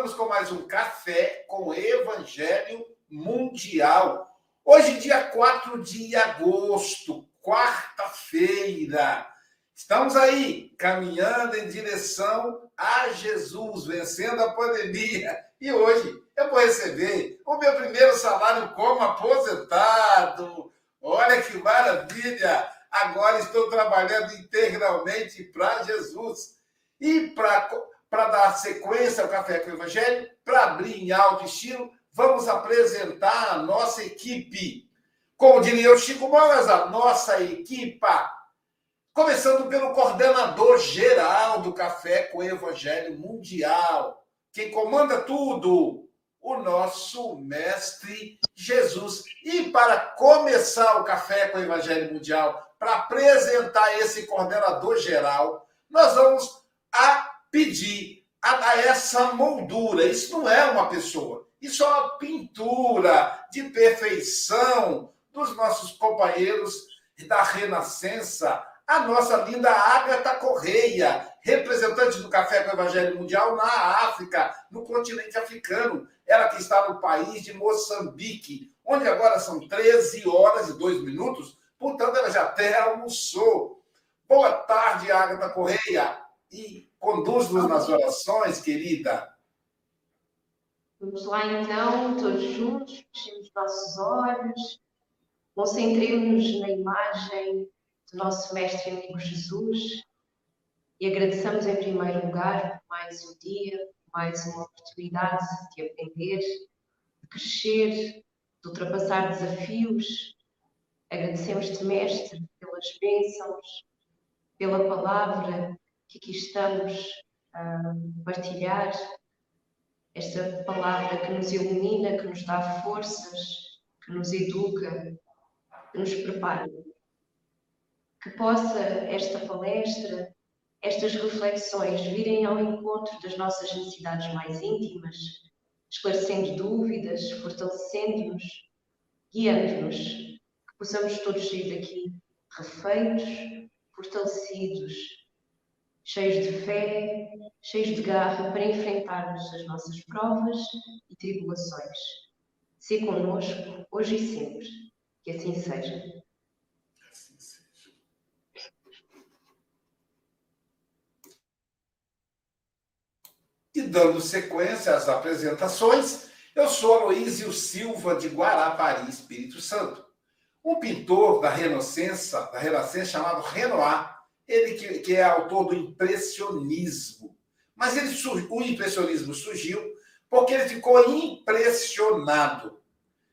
Estamos com mais um café com Evangelho Mundial. Hoje, dia 4 de agosto, quarta-feira. Estamos aí caminhando em direção a Jesus, vencendo a pandemia. E hoje eu vou receber o meu primeiro salário como aposentado. Olha que maravilha! agora estou trabalhando integralmente para Jesus. E para dar sequência ao Café com o Evangelho, para abrir em alto estilo, vamos apresentar a nossa equipe. Como diria o Chico Mogas, a nossa equipa. Começando pelo coordenador geral do Café com o Evangelho Mundial. Quem comanda tudo, o nosso mestre Jesus. E para começar o Café com o Evangelho Mundial, para apresentar esse coordenador geral, nós vamos a pedir a essa moldura. Isso não é uma pessoa, isso é uma pintura de perfeição dos nossos companheiros da Renascença, a nossa linda Agatha Correia, representante do Café com o Evangelho Mundial na África, no continente africano. Ela que está no país de Moçambique, onde agora são 13 horas e 2 minutos, Portanto, ela já até almoçou. Boa tarde, Agatha Correia. E conduz-nos nas orações, querida. Vamos lá, então, todos juntos, fechemos nossos olhos, concentremos-nos na imagem do nosso Mestre e amigo Jesus. E agradeçamos em primeiro lugar por mais um dia, mais uma oportunidade de aprender, de crescer, de ultrapassar desafios, Agradecemos-te, Mestre, pelas bênçãos, pela palavra que aqui estamos a partilhar, esta palavra que nos ilumina, que nos dá forças, que nos educa, que nos prepara. Que possa esta palestra, estas reflexões virem ao encontro das nossas necessidades mais íntimas, esclarecendo dúvidas, fortalecendo-nos, guiando-nos possamos todos sair daqui refeitos, fortalecidos, cheios de fé, cheios de garra para enfrentarmos as nossas provas e tribulações. Se conosco, hoje e sempre. Que assim seja. Assim seja. E dando sequência às apresentações, eu sou Aloísio Silva de Guarapari, Espírito Santo um pintor da Renascença, da Renascença chamado Renoir, ele que, que é autor do impressionismo. Mas ele, o impressionismo surgiu porque ele ficou impressionado.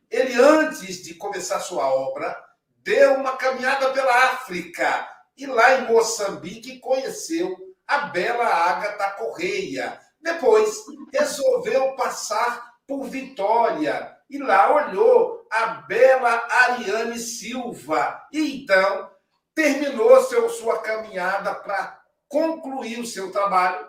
Ele, antes de começar sua obra, deu uma caminhada pela África e lá em Moçambique conheceu a bela Ágata Correia. Depois resolveu passar por Vitória e lá olhou a bela Ariane Silva. E então terminou seu, sua caminhada para concluir o seu trabalho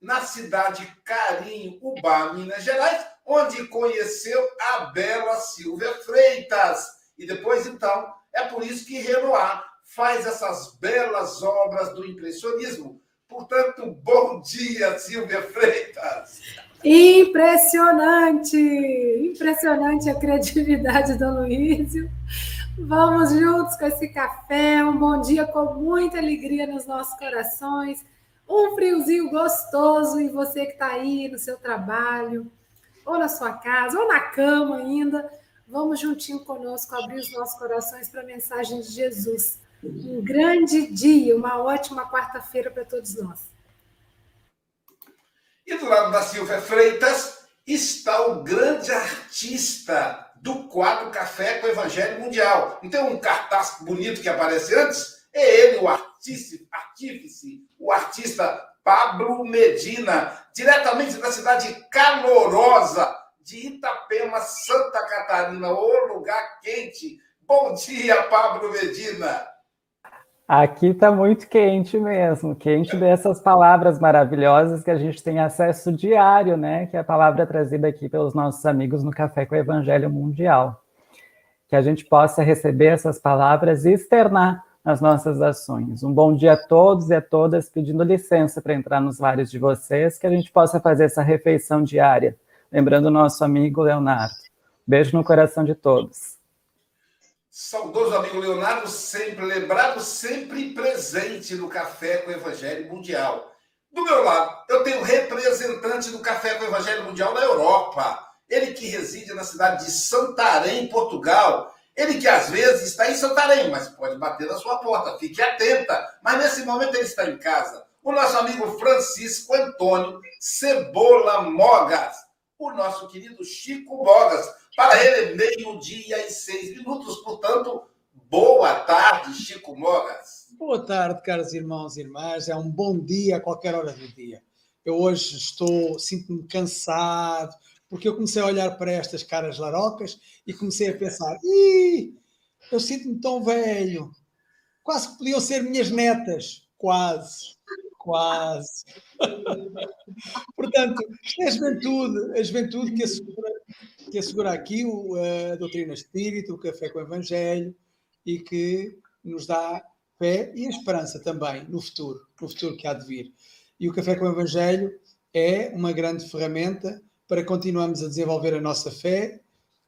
na cidade Carim, Ubá, Minas Gerais, onde conheceu a bela Silvia Freitas. E depois, então, é por isso que Renoir faz essas belas obras do impressionismo. Portanto, bom dia, Silvia Freitas. Impressionante! Impressionante a criatividade do Luísio. Vamos juntos com esse café. Um bom dia com muita alegria nos nossos corações. Um friozinho gostoso em você que está aí no seu trabalho, ou na sua casa, ou na cama ainda. Vamos juntinho conosco abrir os nossos corações para a mensagem de Jesus. Um grande dia, uma ótima quarta-feira para todos nós. E do lado da Silvia Freitas está o grande artista do quadro Café com o Evangelho Mundial. Então, um cartaz bonito que aparece antes é ele, o artífice, artífice o artista Pablo Medina, diretamente da cidade calorosa de Itapema, Santa Catarina, o lugar quente. Bom dia, Pablo Medina. Aqui está muito quente mesmo, quente dessas palavras maravilhosas que a gente tem acesso diário, né? Que é a palavra trazida aqui pelos nossos amigos no Café com o Evangelho Mundial. que a gente possa receber essas palavras e externar nas nossas ações. Um bom dia a todos e a todas, pedindo licença para entrar nos lares de vocês, que a gente possa fazer essa refeição diária, lembrando o nosso amigo Leonardo. Beijo no coração de todos. Saudoso amigo Leonardo, sempre lembrado, sempre presente no Café com o Evangelho Mundial. Do meu lado, eu tenho representante do Café com o Evangelho Mundial na Europa. Ele que reside na cidade de Santarém, Portugal. Ele que às vezes está em Santarém, mas pode bater na sua porta. Fique atenta. Mas nesse momento ele está em casa. O nosso amigo Francisco Antônio Cebola Mogas. O nosso querido Chico Mogas. Para ele, meio-dia e seis minutos. Portanto, boa tarde, Chico Mogas. Boa tarde, caros irmãos e irmãs. É um bom dia a qualquer hora do dia. Eu hoje estou, sinto-me cansado, porque eu comecei a olhar para estas caras larocas e comecei a pensar: Ih, eu sinto-me tão velho, quase que podiam ser minhas netas, quase, quase. Portanto, é a juventude, a juventude que assegura, que assegura aqui o, a doutrina espírita, o café com o evangelho e que nos dá fé e esperança também no futuro, no futuro que há de vir. E o café com o evangelho é uma grande ferramenta para continuarmos a desenvolver a nossa fé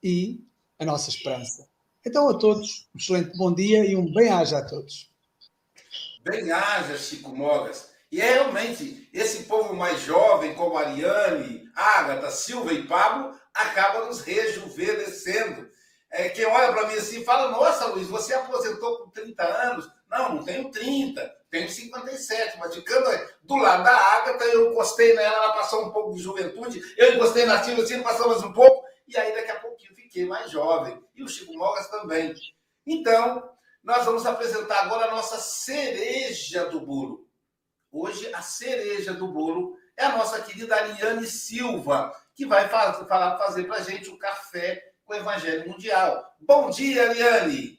e a nossa esperança. Então, a todos, um excelente bom dia e um bem-aja a todos. Bem-aja, Chico Mogas. E é realmente, esse povo mais jovem, como Ariane, Ágata, Silva e Pablo, acaba nos rejuvenescendo. É, quem olha para mim assim fala: Nossa, Luiz, você aposentou com 30 anos. Não, não tenho 30, tenho 57, mas ficando do lado da Ágata, eu encostei nela, ela passou um pouco de juventude, eu encostei na Silvia, assim, passou mais um pouco, e aí daqui a pouquinho fiquei mais jovem. E o Chico Mogas também. Então, nós vamos apresentar agora a nossa cereja do bolo. Hoje, a cereja do bolo é a nossa querida Ariane Silva, que vai fazer, falar, fazer para a gente o café com o Evangelho Mundial. Bom dia, Ariane!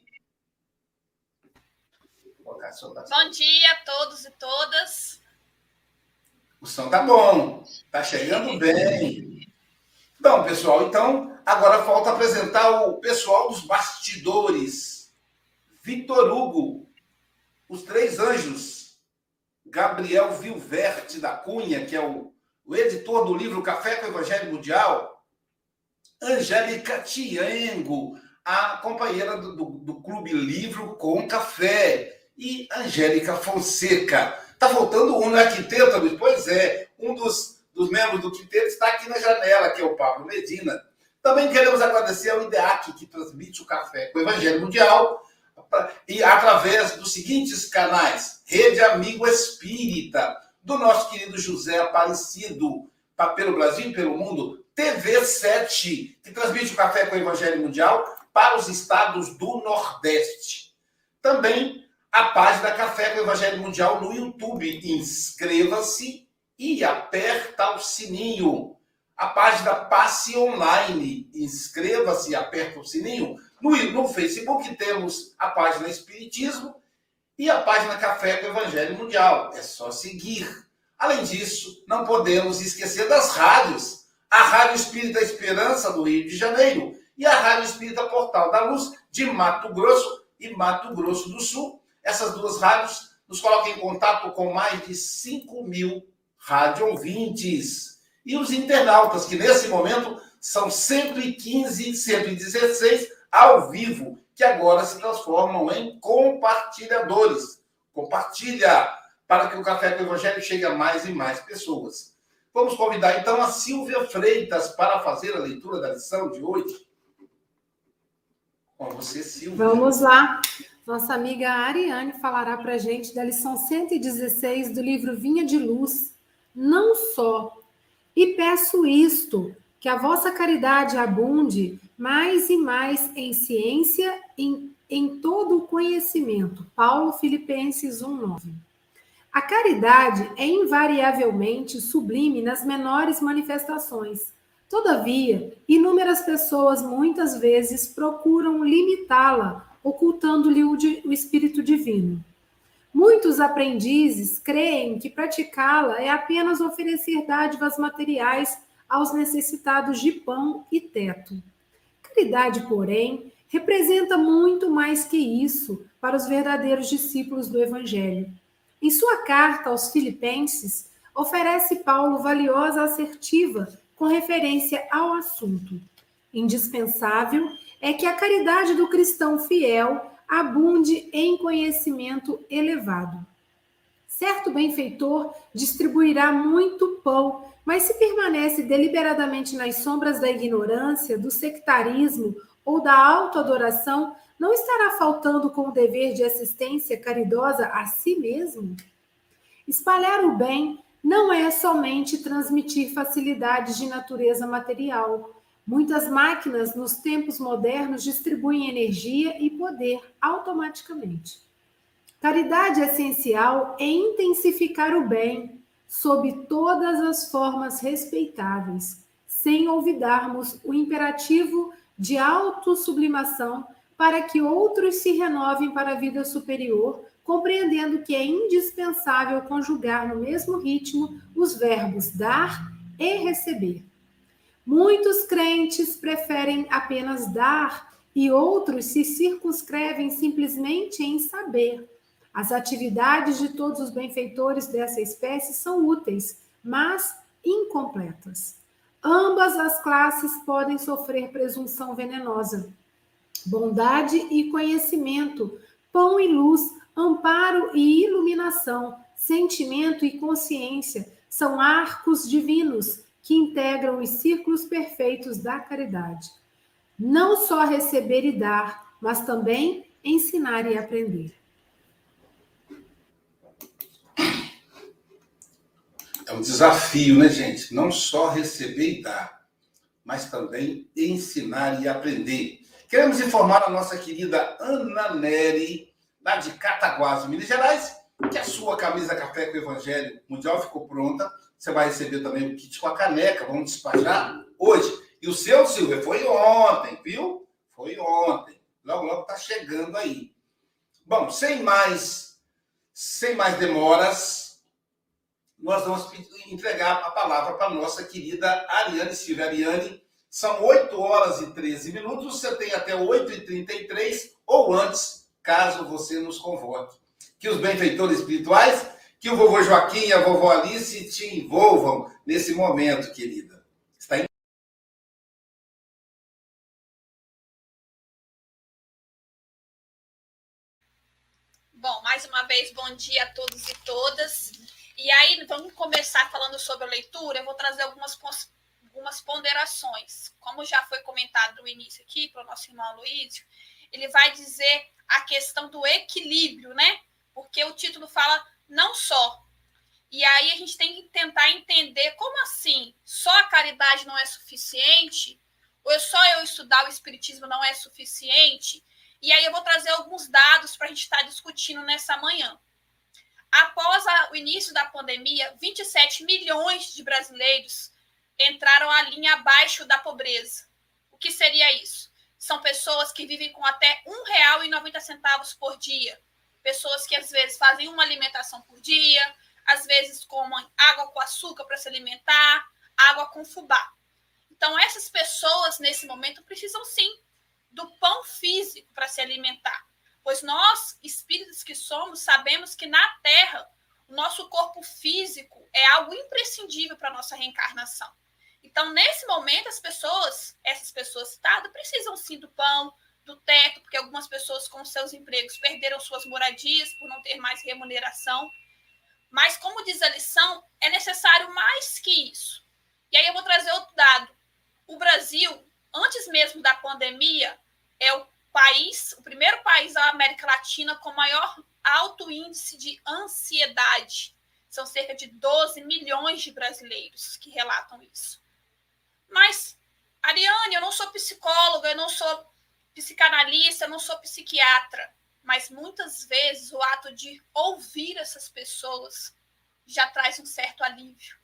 Bom dia a todos e todas. O som tá bom, tá chegando bem. Bom, pessoal, então agora falta apresentar o pessoal dos bastidores. Victor Hugo, os três anjos, Gabriel Vilverte da Cunha, que é o, o editor do livro Café com o Evangelho Mundial, Angélica Tiengo, a companheira do, do, do Clube Livro com Café, e Angélica Fonseca. Está faltando um, né? Quinteto, Luiz? Pois é, um dos, dos membros do quinteto está aqui na janela, que é o Pablo Medina. Também queremos agradecer ao IDEAC, que transmite o café com o Evangelho Mundial, e através dos seguintes canais: Rede Amigo Espírita, do nosso querido José Aparecido, pelo Brasil e pelo mundo, TV7, que transmite o café com o Evangelho Mundial para os estados do Nordeste. Também a página Café com o Evangelho Mundial no YouTube. Inscreva-se e aperta o sininho. A página Passe Online. Inscreva-se e aperta o sininho. No, no Facebook temos a página Espiritismo e a página Café com Evangelho Mundial. É só seguir. Além disso, não podemos esquecer das rádios. A Rádio Espírita Esperança do Rio de Janeiro e a Rádio Espírita Portal da Luz de Mato Grosso e Mato Grosso do Sul essas duas rádios nos colocam em contato com mais de 5 mil rádio ouvintes. E os internautas, que nesse momento são 115, 116 ao vivo, que agora se transformam em compartilhadores. Compartilha para que o Café com o Evangelho chegue a mais e mais pessoas. Vamos convidar então a Silvia Freitas para fazer a leitura da lição de hoje. Com você, Silvia. Vamos lá. Nossa amiga Ariane falará para a gente da lição 116 do livro Vinha de Luz. Não só. E peço isto, que a vossa caridade abunde mais e mais em ciência, em, em todo o conhecimento. Paulo Filipenses 1,9. A caridade é invariavelmente sublime nas menores manifestações. Todavia, inúmeras pessoas muitas vezes procuram limitá-la ocultando-lhe o, o Espírito Divino. Muitos aprendizes creem que praticá-la é apenas oferecer dádivas materiais aos necessitados de pão e teto. Caridade, porém, representa muito mais que isso para os verdadeiros discípulos do Evangelho. Em sua carta aos Filipenses, oferece Paulo valiosa assertiva com referência ao assunto. Indispensável é que a caridade do cristão fiel abunde em conhecimento elevado. Certo benfeitor distribuirá muito pão, mas se permanece deliberadamente nas sombras da ignorância, do sectarismo ou da autoadoração, não estará faltando com o dever de assistência caridosa a si mesmo? Espalhar o bem não é somente transmitir facilidades de natureza material. Muitas máquinas nos tempos modernos distribuem energia e poder automaticamente. Caridade essencial é intensificar o bem sob todas as formas respeitáveis, sem olvidarmos o imperativo de autossublimação para que outros se renovem para a vida superior, compreendendo que é indispensável conjugar no mesmo ritmo os verbos dar e receber. Muitos crentes preferem apenas dar e outros se circunscrevem simplesmente em saber. As atividades de todos os benfeitores dessa espécie são úteis, mas incompletas. Ambas as classes podem sofrer presunção venenosa. Bondade e conhecimento, pão e luz, amparo e iluminação, sentimento e consciência são arcos divinos que integram os círculos perfeitos da caridade. Não só receber e dar, mas também ensinar e aprender. Um desafio, né, gente? Não só receber e dar, mas também ensinar e aprender. Queremos informar a nossa querida Ana Neri, lá de Cataguases, Minas Gerais, que a sua camisa café com Evangelho Mundial ficou pronta. Você vai receber também o kit com a caneca, vamos despachar hoje. E o seu, Silvia, foi ontem, viu? Foi ontem. Logo, logo tá chegando aí. Bom, sem mais, sem mais demoras, nós vamos entregar a palavra para a nossa querida Ariane Silva. Ariane, são 8 horas e 13 minutos, você tem até 8h33 ou antes, caso você nos convoque. Que os benfeitores espirituais, que o vovô Joaquim e a vovó Alice te envolvam nesse momento, querida. Está em... Bom, mais uma vez, bom dia a todos e todas. E aí, vamos começar falando sobre a leitura. Eu vou trazer algumas, algumas ponderações. Como já foi comentado no início aqui, para o nosso irmão Luísio, ele vai dizer a questão do equilíbrio, né? Porque o título fala não só. E aí a gente tem que tentar entender como assim só a caridade não é suficiente, ou é só eu estudar o Espiritismo não é suficiente. E aí eu vou trazer alguns dados para a gente estar tá discutindo nessa manhã. Após a, o início da pandemia, 27 milhões de brasileiros entraram a linha abaixo da pobreza. O que seria isso? São pessoas que vivem com até R$ 1,90 por dia. Pessoas que às vezes fazem uma alimentação por dia, às vezes comem água com açúcar para se alimentar, água com fubá. Então, essas pessoas, nesse momento, precisam sim do pão físico para se alimentar. Pois nós, espíritos que somos, sabemos que na Terra, o nosso corpo físico é algo imprescindível para a nossa reencarnação. Então, nesse momento, as pessoas, essas pessoas citadas, precisam sim do pão, do teto, porque algumas pessoas com seus empregos perderam suas moradias por não ter mais remuneração. Mas, como diz a lição, é necessário mais que isso. E aí eu vou trazer outro dado. O Brasil, antes mesmo da pandemia, é o país, o primeiro país da América Latina com maior alto índice de ansiedade. São cerca de 12 milhões de brasileiros que relatam isso. Mas, Ariane, eu não sou psicóloga, eu não sou psicanalista, eu não sou psiquiatra, mas muitas vezes o ato de ouvir essas pessoas já traz um certo alívio.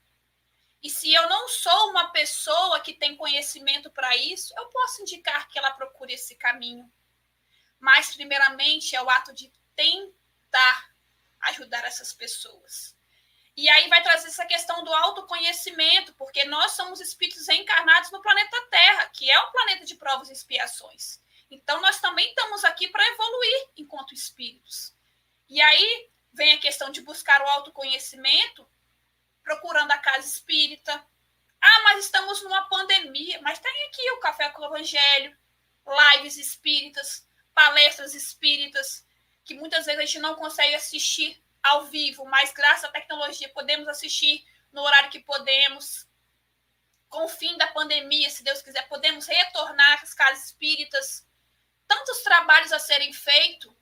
E se eu não sou uma pessoa que tem conhecimento para isso, eu posso indicar que ela procure esse caminho mas primeiramente é o ato de tentar ajudar essas pessoas. E aí vai trazer essa questão do autoconhecimento, porque nós somos espíritos reencarnados no planeta Terra, que é um planeta de provas e expiações. Então, nós também estamos aqui para evoluir enquanto espíritos. E aí vem a questão de buscar o autoconhecimento, procurando a casa espírita. Ah, mas estamos numa pandemia. Mas tem aqui o Café com o Evangelho, lives espíritas, palestras espíritas, que muitas vezes a gente não consegue assistir ao vivo, mas graças à tecnologia podemos assistir no horário que podemos. Com o fim da pandemia, se Deus quiser, podemos retornar às casas espíritas. Tantos trabalhos a serem feitos.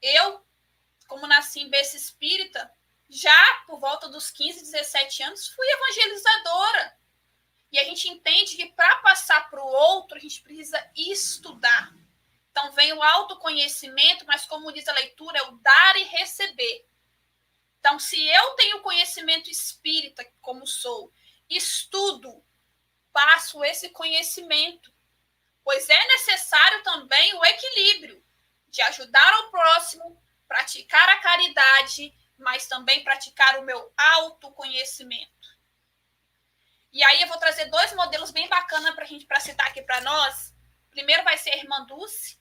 Eu, como nasci em berço espírita, já por volta dos 15, 17 anos, fui evangelizadora. E a gente entende que para passar para o outro, a gente precisa estudar. Então, vem o autoconhecimento, mas como diz a leitura, é o dar e receber. Então, se eu tenho conhecimento espírita, como sou, estudo, passo esse conhecimento, pois é necessário também o equilíbrio de ajudar ao próximo, praticar a caridade, mas também praticar o meu autoconhecimento. E aí eu vou trazer dois modelos bem bacanas para a gente para citar aqui para nós. Primeiro vai ser a irmã Dulce,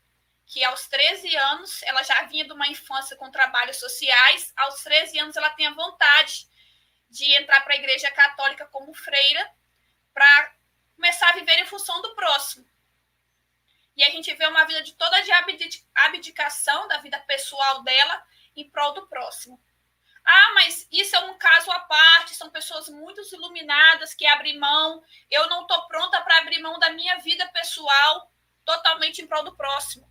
que aos 13 anos ela já vinha de uma infância com trabalhos sociais, aos 13 anos ela tem a vontade de entrar para a igreja católica como freira para começar a viver em função do próximo. E a gente vê uma vida de toda de abdicação da vida pessoal dela em prol do próximo. Ah, mas isso é um caso à parte, são pessoas muito iluminadas que abrem mão. Eu não estou pronta para abrir mão da minha vida pessoal totalmente em prol do próximo.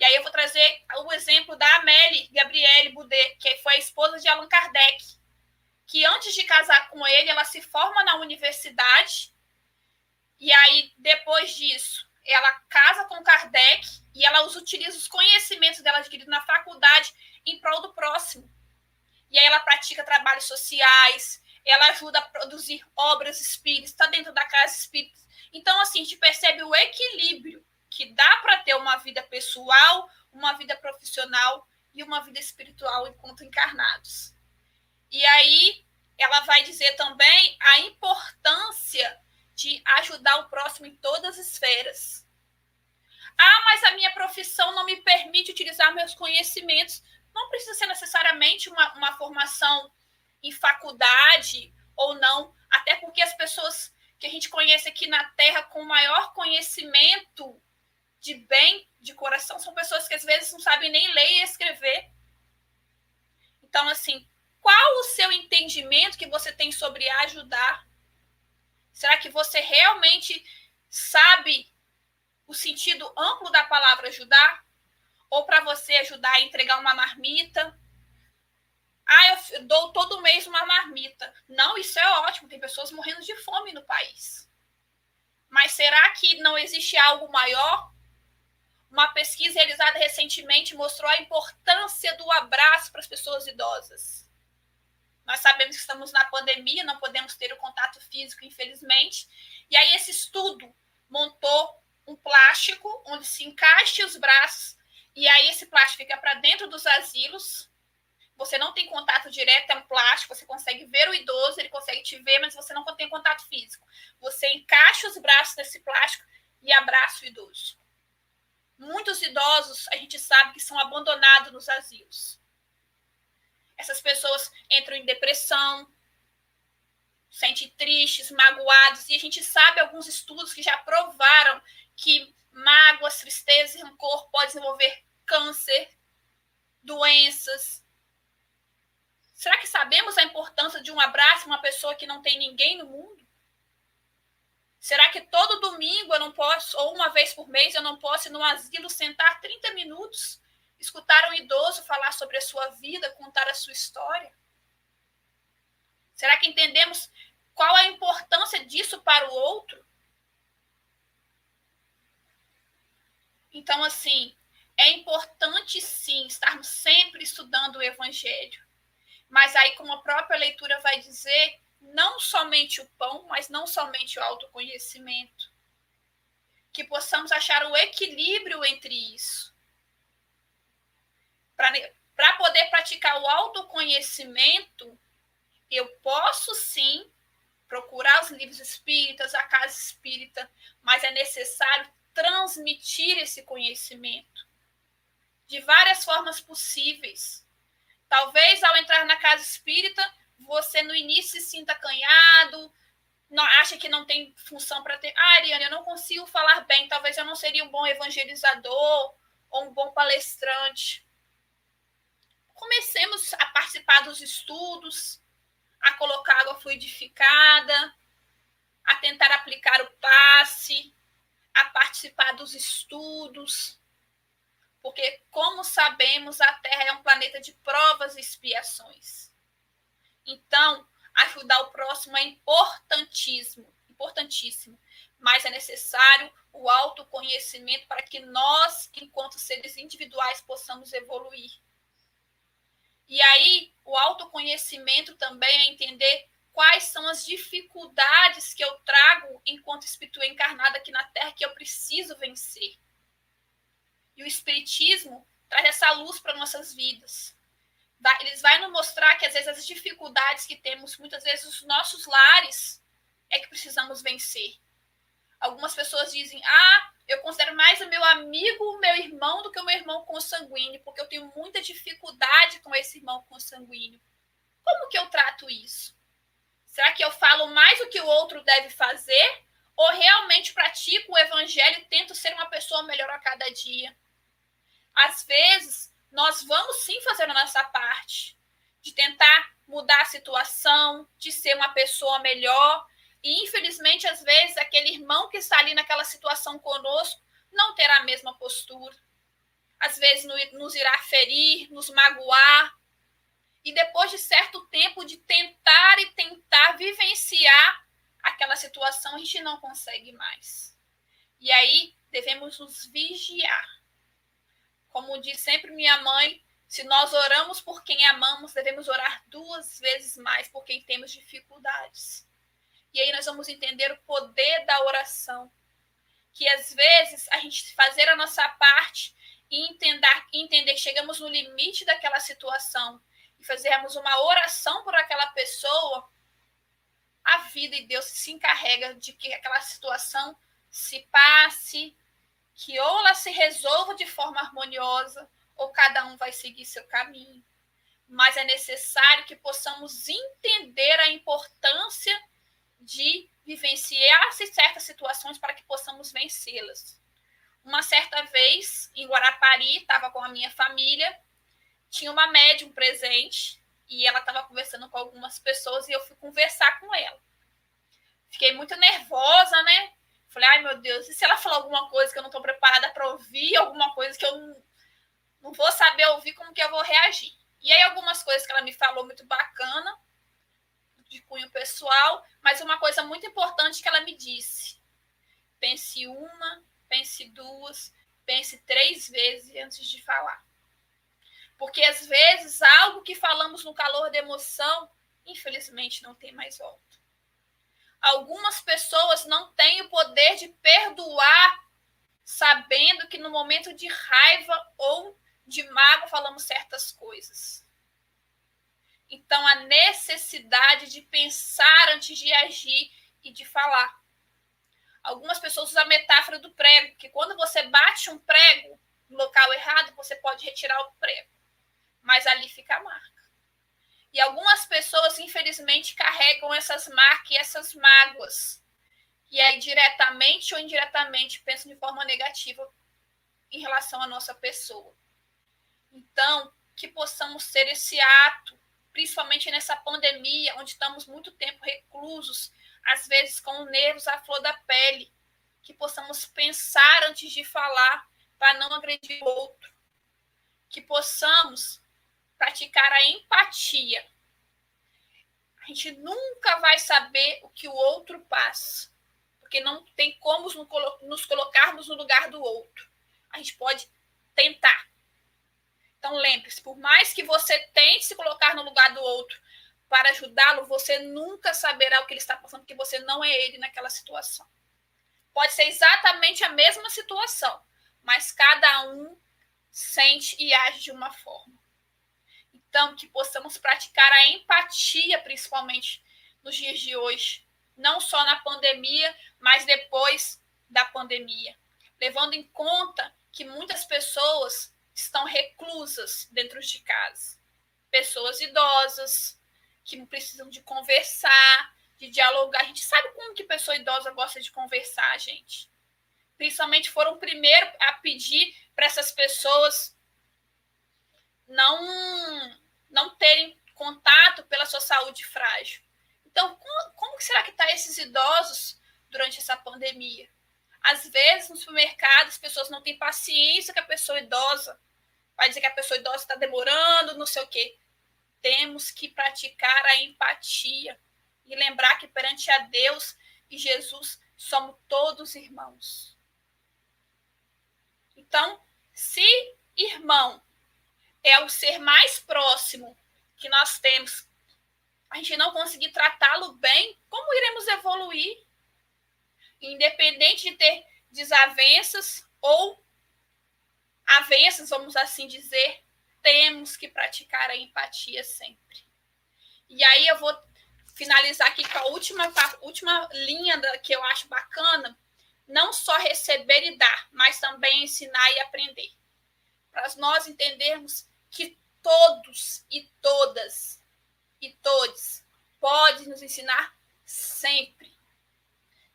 E aí eu vou trazer o exemplo da Amélie Gabriele Boudet, que foi a esposa de Allan Kardec, que antes de casar com ele, ela se forma na universidade, e aí depois disso, ela casa com Kardec e ela utiliza os conhecimentos dela adquiridos na faculdade em prol do próximo. E aí ela pratica trabalhos sociais, ela ajuda a produzir obras espíritas, está dentro da casa espírita. Então, assim, a gente percebe o equilíbrio que dá para ter uma vida pessoal, uma vida profissional e uma vida espiritual enquanto encarnados. E aí ela vai dizer também a importância de ajudar o próximo em todas as esferas. Ah, mas a minha profissão não me permite utilizar meus conhecimentos. Não precisa ser necessariamente uma, uma formação em faculdade ou não, até porque as pessoas que a gente conhece aqui na Terra com maior conhecimento de bem, de coração, são pessoas que às vezes não sabem nem ler e escrever. Então, assim, qual o seu entendimento que você tem sobre ajudar? Será que você realmente sabe o sentido amplo da palavra ajudar? Ou para você ajudar a entregar uma marmita? Ah, eu dou todo mês uma marmita. Não, isso é ótimo. Tem pessoas morrendo de fome no país. Mas será que não existe algo maior? Uma pesquisa realizada recentemente mostrou a importância do abraço para as pessoas idosas. Nós sabemos que estamos na pandemia, não podemos ter o contato físico, infelizmente. E aí, esse estudo montou um plástico onde se encaixe os braços, e aí esse plástico fica para dentro dos asilos. Você não tem contato direto, é um plástico, você consegue ver o idoso, ele consegue te ver, mas você não tem contato físico. Você encaixa os braços nesse plástico e abraça o idoso. Muitos idosos, a gente sabe que são abandonados nos asilos. Essas pessoas entram em depressão, sentem tristes, magoados, e a gente sabe alguns estudos que já provaram que mágoas, tristeza e rancor podem desenvolver câncer, doenças. Será que sabemos a importância de um abraço uma pessoa que não tem ninguém no mundo? Será que todo domingo eu não posso, ou uma vez por mês, eu não posso ir no asilo sentar 30 minutos, escutar um idoso falar sobre a sua vida, contar a sua história? Será que entendemos qual a importância disso para o outro? Então, assim, é importante sim estarmos sempre estudando o Evangelho. Mas aí, como a própria leitura vai dizer, não somente o pão, mas não somente o autoconhecimento. Que possamos achar o equilíbrio entre isso. Para poder praticar o autoconhecimento, eu posso sim procurar os livros espíritas, a casa espírita, mas é necessário transmitir esse conhecimento de várias formas possíveis. Talvez ao entrar na casa espírita, você no início se sinta acanhado, não, acha que não tem função para ter. Ah, Ariane, eu não consigo falar bem, talvez eu não seria um bom evangelizador ou um bom palestrante. Comecemos a participar dos estudos, a colocar água fluidificada, a tentar aplicar o passe, a participar dos estudos. Porque, como sabemos, a Terra é um planeta de provas e expiações. Então, ajudar o próximo é importantíssimo, importantíssimo. Mas é necessário o autoconhecimento para que nós, enquanto seres individuais, possamos evoluir. E aí, o autoconhecimento também é entender quais são as dificuldades que eu trago enquanto espírito encarnado aqui na Terra que eu preciso vencer. E o Espiritismo traz essa luz para nossas vidas. Eles vai nos mostrar que às vezes as dificuldades que temos, muitas vezes os nossos lares, é que precisamos vencer. Algumas pessoas dizem: Ah, eu considero mais o meu amigo, o meu irmão, do que o meu irmão consanguíneo, porque eu tenho muita dificuldade com esse irmão consanguíneo. Como que eu trato isso? Será que eu falo mais o que o outro deve fazer? Ou realmente pratico o evangelho e tento ser uma pessoa melhor a cada dia? Às vezes, nós vamos sim fazer a nossa parte de tentar mudar a situação, de ser uma pessoa melhor, e, infelizmente, às vezes, aquele irmão que está ali naquela situação conosco não terá a mesma postura. Às vezes, nos irá ferir, nos magoar. E depois de certo tempo de tentar e tentar vivenciar aquela situação, a gente não consegue mais. E aí, devemos nos vigiar. Como diz sempre minha mãe, se nós oramos por quem amamos, devemos orar duas vezes mais por quem temos dificuldades. E aí nós vamos entender o poder da oração. Que às vezes a gente fazer a nossa parte e entender, entender que chegamos no limite daquela situação e fazermos uma oração por aquela pessoa, a vida e Deus se encarrega de que aquela situação se passe, que ou ela se resolva de forma harmoniosa, ou cada um vai seguir seu caminho. Mas é necessário que possamos entender a importância de vivenciar certas situações para que possamos vencê-las. Uma certa vez, em Guarapari, estava com a minha família, tinha uma médium presente e ela estava conversando com algumas pessoas e eu fui conversar com ela. Fiquei muito nervosa, né? Falei, ai meu Deus, e se ela falar alguma coisa que eu não estou preparada para ouvir, alguma coisa que eu não, não vou saber ouvir, como que eu vou reagir? E aí, algumas coisas que ela me falou muito bacana, de cunho pessoal, mas uma coisa muito importante que ela me disse: pense uma, pense duas, pense três vezes antes de falar. Porque às vezes algo que falamos no calor da emoção, infelizmente não tem mais volta. Algumas pessoas não têm o poder de perdoar, sabendo que no momento de raiva ou de mágoa falamos certas coisas. Então, a necessidade de pensar antes de agir e de falar. Algumas pessoas usam a metáfora do prego, que quando você bate um prego no local errado, você pode retirar o prego, mas ali fica a marca. E algumas pessoas, infelizmente, carregam essas marcas e essas mágoas. E aí, diretamente ou indiretamente, pensam de forma negativa em relação à nossa pessoa. Então, que possamos ser esse ato principalmente nessa pandemia, onde estamos muito tempo reclusos, às vezes com nervos à flor da pele, que possamos pensar antes de falar para não agredir o outro, que possamos praticar a empatia. A gente nunca vai saber o que o outro passa, porque não tem como nos colocarmos no lugar do outro. A gente pode tentar, então lembre-se, por mais que você tente se colocar no lugar do outro para ajudá-lo, você nunca saberá o que ele está passando, porque você não é ele naquela situação. Pode ser exatamente a mesma situação, mas cada um sente e age de uma forma. Então, que possamos praticar a empatia, principalmente nos dias de hoje, não só na pandemia, mas depois da pandemia. levando em conta que muitas pessoas estão reclusas dentro de casa. Pessoas idosas que precisam de conversar, de dialogar. A gente sabe como que pessoa idosa gosta de conversar, gente. Principalmente foram primeiro a pedir para essas pessoas não não terem contato pela sua saúde frágil. Então, como, como será que está esses idosos durante essa pandemia? Às vezes, no supermercado, as pessoas não têm paciência com a pessoa idosa. Vai dizer que a pessoa idosa está demorando, não sei o quê. Temos que praticar a empatia e lembrar que perante a Deus e Jesus somos todos irmãos. Então, se irmão é o ser mais próximo que nós temos, a gente não conseguir tratá-lo bem, como iremos evoluir? Independente de ter desavenças ou avenças, vamos assim dizer, temos que praticar a empatia sempre. E aí eu vou finalizar aqui com a última, última linha da, que eu acho bacana, não só receber e dar, mas também ensinar e aprender. Para nós entendermos que todos e todas e todos podem nos ensinar sempre.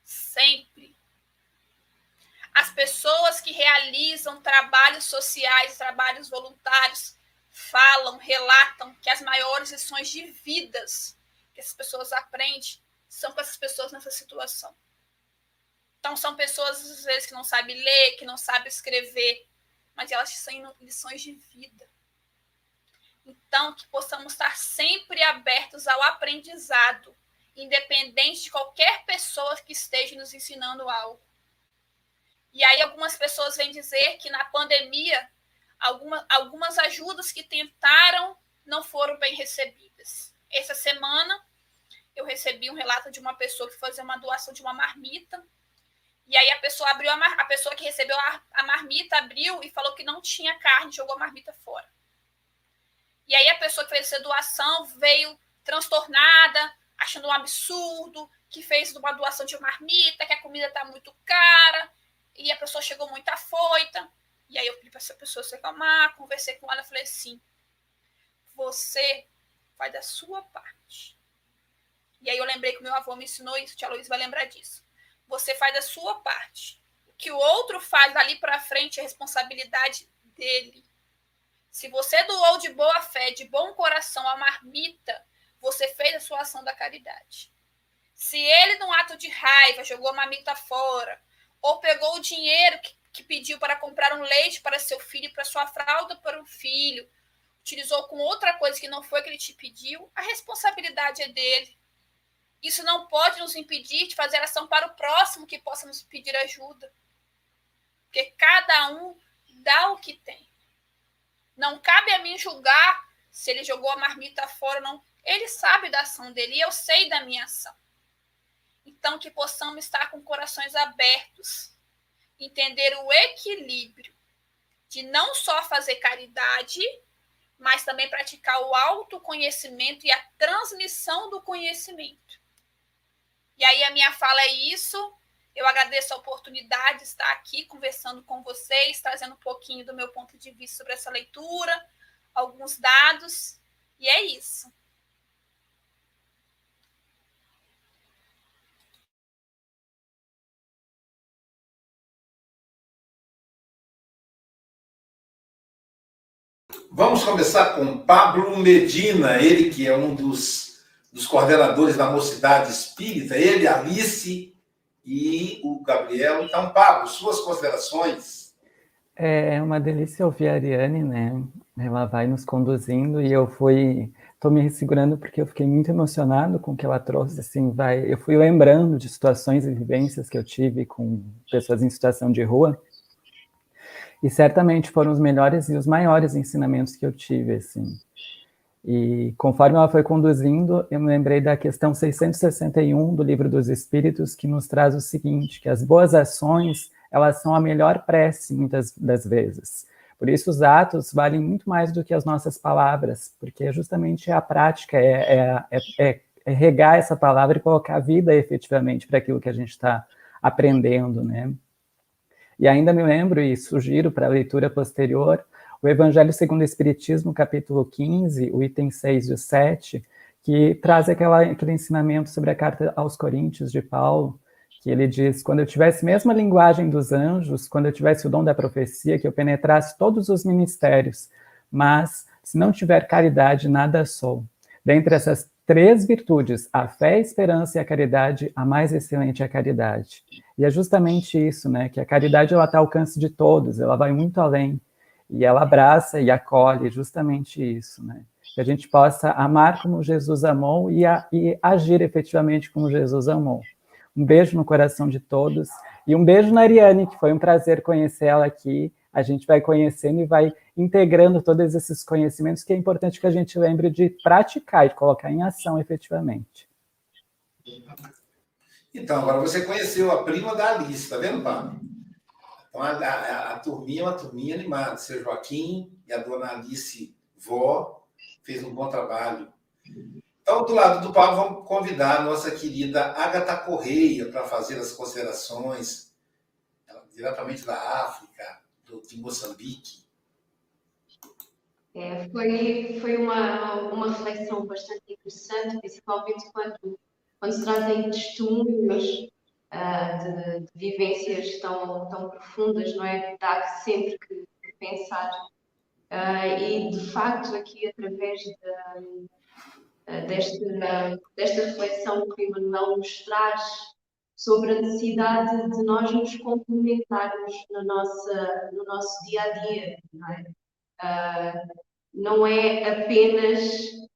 Sempre. As pessoas que realizam trabalhos sociais, trabalhos voluntários, falam, relatam que as maiores lições de vidas que essas pessoas aprendem são com essas pessoas nessa situação. Então, são pessoas, às vezes, que não sabem ler, que não sabem escrever, mas elas têm lições de vida. Então, que possamos estar sempre abertos ao aprendizado, independente de qualquer pessoa que esteja nos ensinando algo. E aí, algumas pessoas vêm dizer que na pandemia, alguma, algumas ajudas que tentaram não foram bem recebidas. Essa semana, eu recebi um relato de uma pessoa que fazia uma doação de uma marmita. E aí a pessoa abriu a, mar... a pessoa que recebeu a, a marmita abriu e falou que não tinha carne, jogou a marmita fora. E aí a pessoa que fez essa doação veio transtornada, achando um absurdo, que fez uma doação de marmita, que a comida está muito cara, e a pessoa chegou muito afoita. E aí eu pedi para essa pessoa se acalmar, conversei com ela, falei assim: você faz da sua parte. E aí eu lembrei que meu avô me ensinou isso, tia Luiz vai lembrar disso. Você faz da sua parte. O que o outro faz dali para frente é responsabilidade dele. Se você doou de boa fé, de bom coração a marmita, você fez a sua ação da caridade. Se ele, num ato de raiva, jogou a marmita fora, ou pegou o dinheiro que, que pediu para comprar um leite para seu filho, para sua fralda para o filho, utilizou com outra coisa que não foi que ele te pediu, a responsabilidade é dele. Isso não pode nos impedir de fazer ação para o próximo que possa nos pedir ajuda. Porque cada um dá o que tem. Não cabe a mim julgar se ele jogou a marmita fora ou não. Ele sabe da ação dele e eu sei da minha ação. Então, que possamos estar com corações abertos, entender o equilíbrio de não só fazer caridade, mas também praticar o autoconhecimento e a transmissão do conhecimento. E aí, a minha fala é isso. Eu agradeço a oportunidade de estar aqui conversando com vocês, trazendo um pouquinho do meu ponto de vista sobre essa leitura, alguns dados, e é isso. Vamos começar com Pablo Medina, ele que é um dos, dos coordenadores da Mocidade Espírita, ele, Alice e o Gabriel. Então, Pablo, suas considerações. É uma delícia ouvir a Ariane, né? Ela vai nos conduzindo e eu fui, estou me segurando porque eu fiquei muito emocionado com o que ela trouxe. Assim, vai, eu fui lembrando de situações e vivências que eu tive com pessoas em situação de rua e certamente foram os melhores e os maiores ensinamentos que eu tive, assim. E conforme ela foi conduzindo, eu me lembrei da questão 661 do Livro dos Espíritos, que nos traz o seguinte, que as boas ações, elas são a melhor prece, muitas das vezes. Por isso, os atos valem muito mais do que as nossas palavras, porque é justamente a prática, é, é, é, é regar essa palavra e colocar vida efetivamente para aquilo que a gente está aprendendo, né? E ainda me lembro e sugiro para leitura posterior o Evangelho segundo o Espiritismo, capítulo 15, o item 6 e o 7, que traz aquela, aquele ensinamento sobre a carta aos Coríntios de Paulo, que ele diz: quando eu tivesse mesmo a linguagem dos anjos, quando eu tivesse o dom da profecia, que eu penetrasse todos os ministérios, mas se não tiver caridade, nada sou. Dentre essas três virtudes, a fé, a esperança e a caridade, a mais excelente é a caridade. E é justamente isso, né? Que a caridade ela está ao alcance de todos, ela vai muito além e ela abraça e acolhe justamente isso, né? Que a gente possa amar como Jesus amou e, a, e agir efetivamente como Jesus amou. Um beijo no coração de todos e um beijo na Ariane, que foi um prazer conhecê-la aqui. A gente vai conhecendo e vai integrando todos esses conhecimentos que é importante que a gente lembre de praticar e colocar em ação efetivamente. Então, agora você conheceu a prima da Alice, tá vendo, Pablo? Então, a, a, a, turminha é uma turminha animada. Seu Joaquim e a dona Alice Vó fez um bom trabalho. Então, do lado do Pablo, vamos convidar a nossa querida Agatha Correia para fazer as considerações, diretamente da África, do, de Moçambique. É, foi foi uma, uma reflexão bastante interessante, principalmente quando, quando se trazem testemunhos uh, de, de, vivências tão, tão profundas, não é? Dá sempre que, pensar. Uh, e, de facto, aqui, através de, uh, desta, desta reflexão que o Manuel nos traz sobre a necessidade de nós nos complementarmos no, nossa, no nosso dia a dia, não é? Uh, não é apenas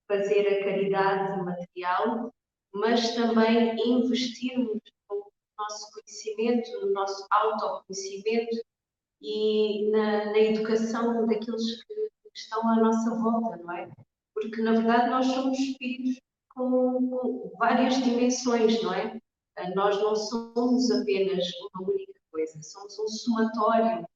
fazer a caridade material, mas também investirmos nosso conhecimento, no nosso autoconhecimento e na, na educação daqueles que, estão à nossa volta, não é? Porque, na verdade, nós somos espíritos com, com várias dimensões, não é? Ah, nós não somos apenas uma única coisa, somos um somatório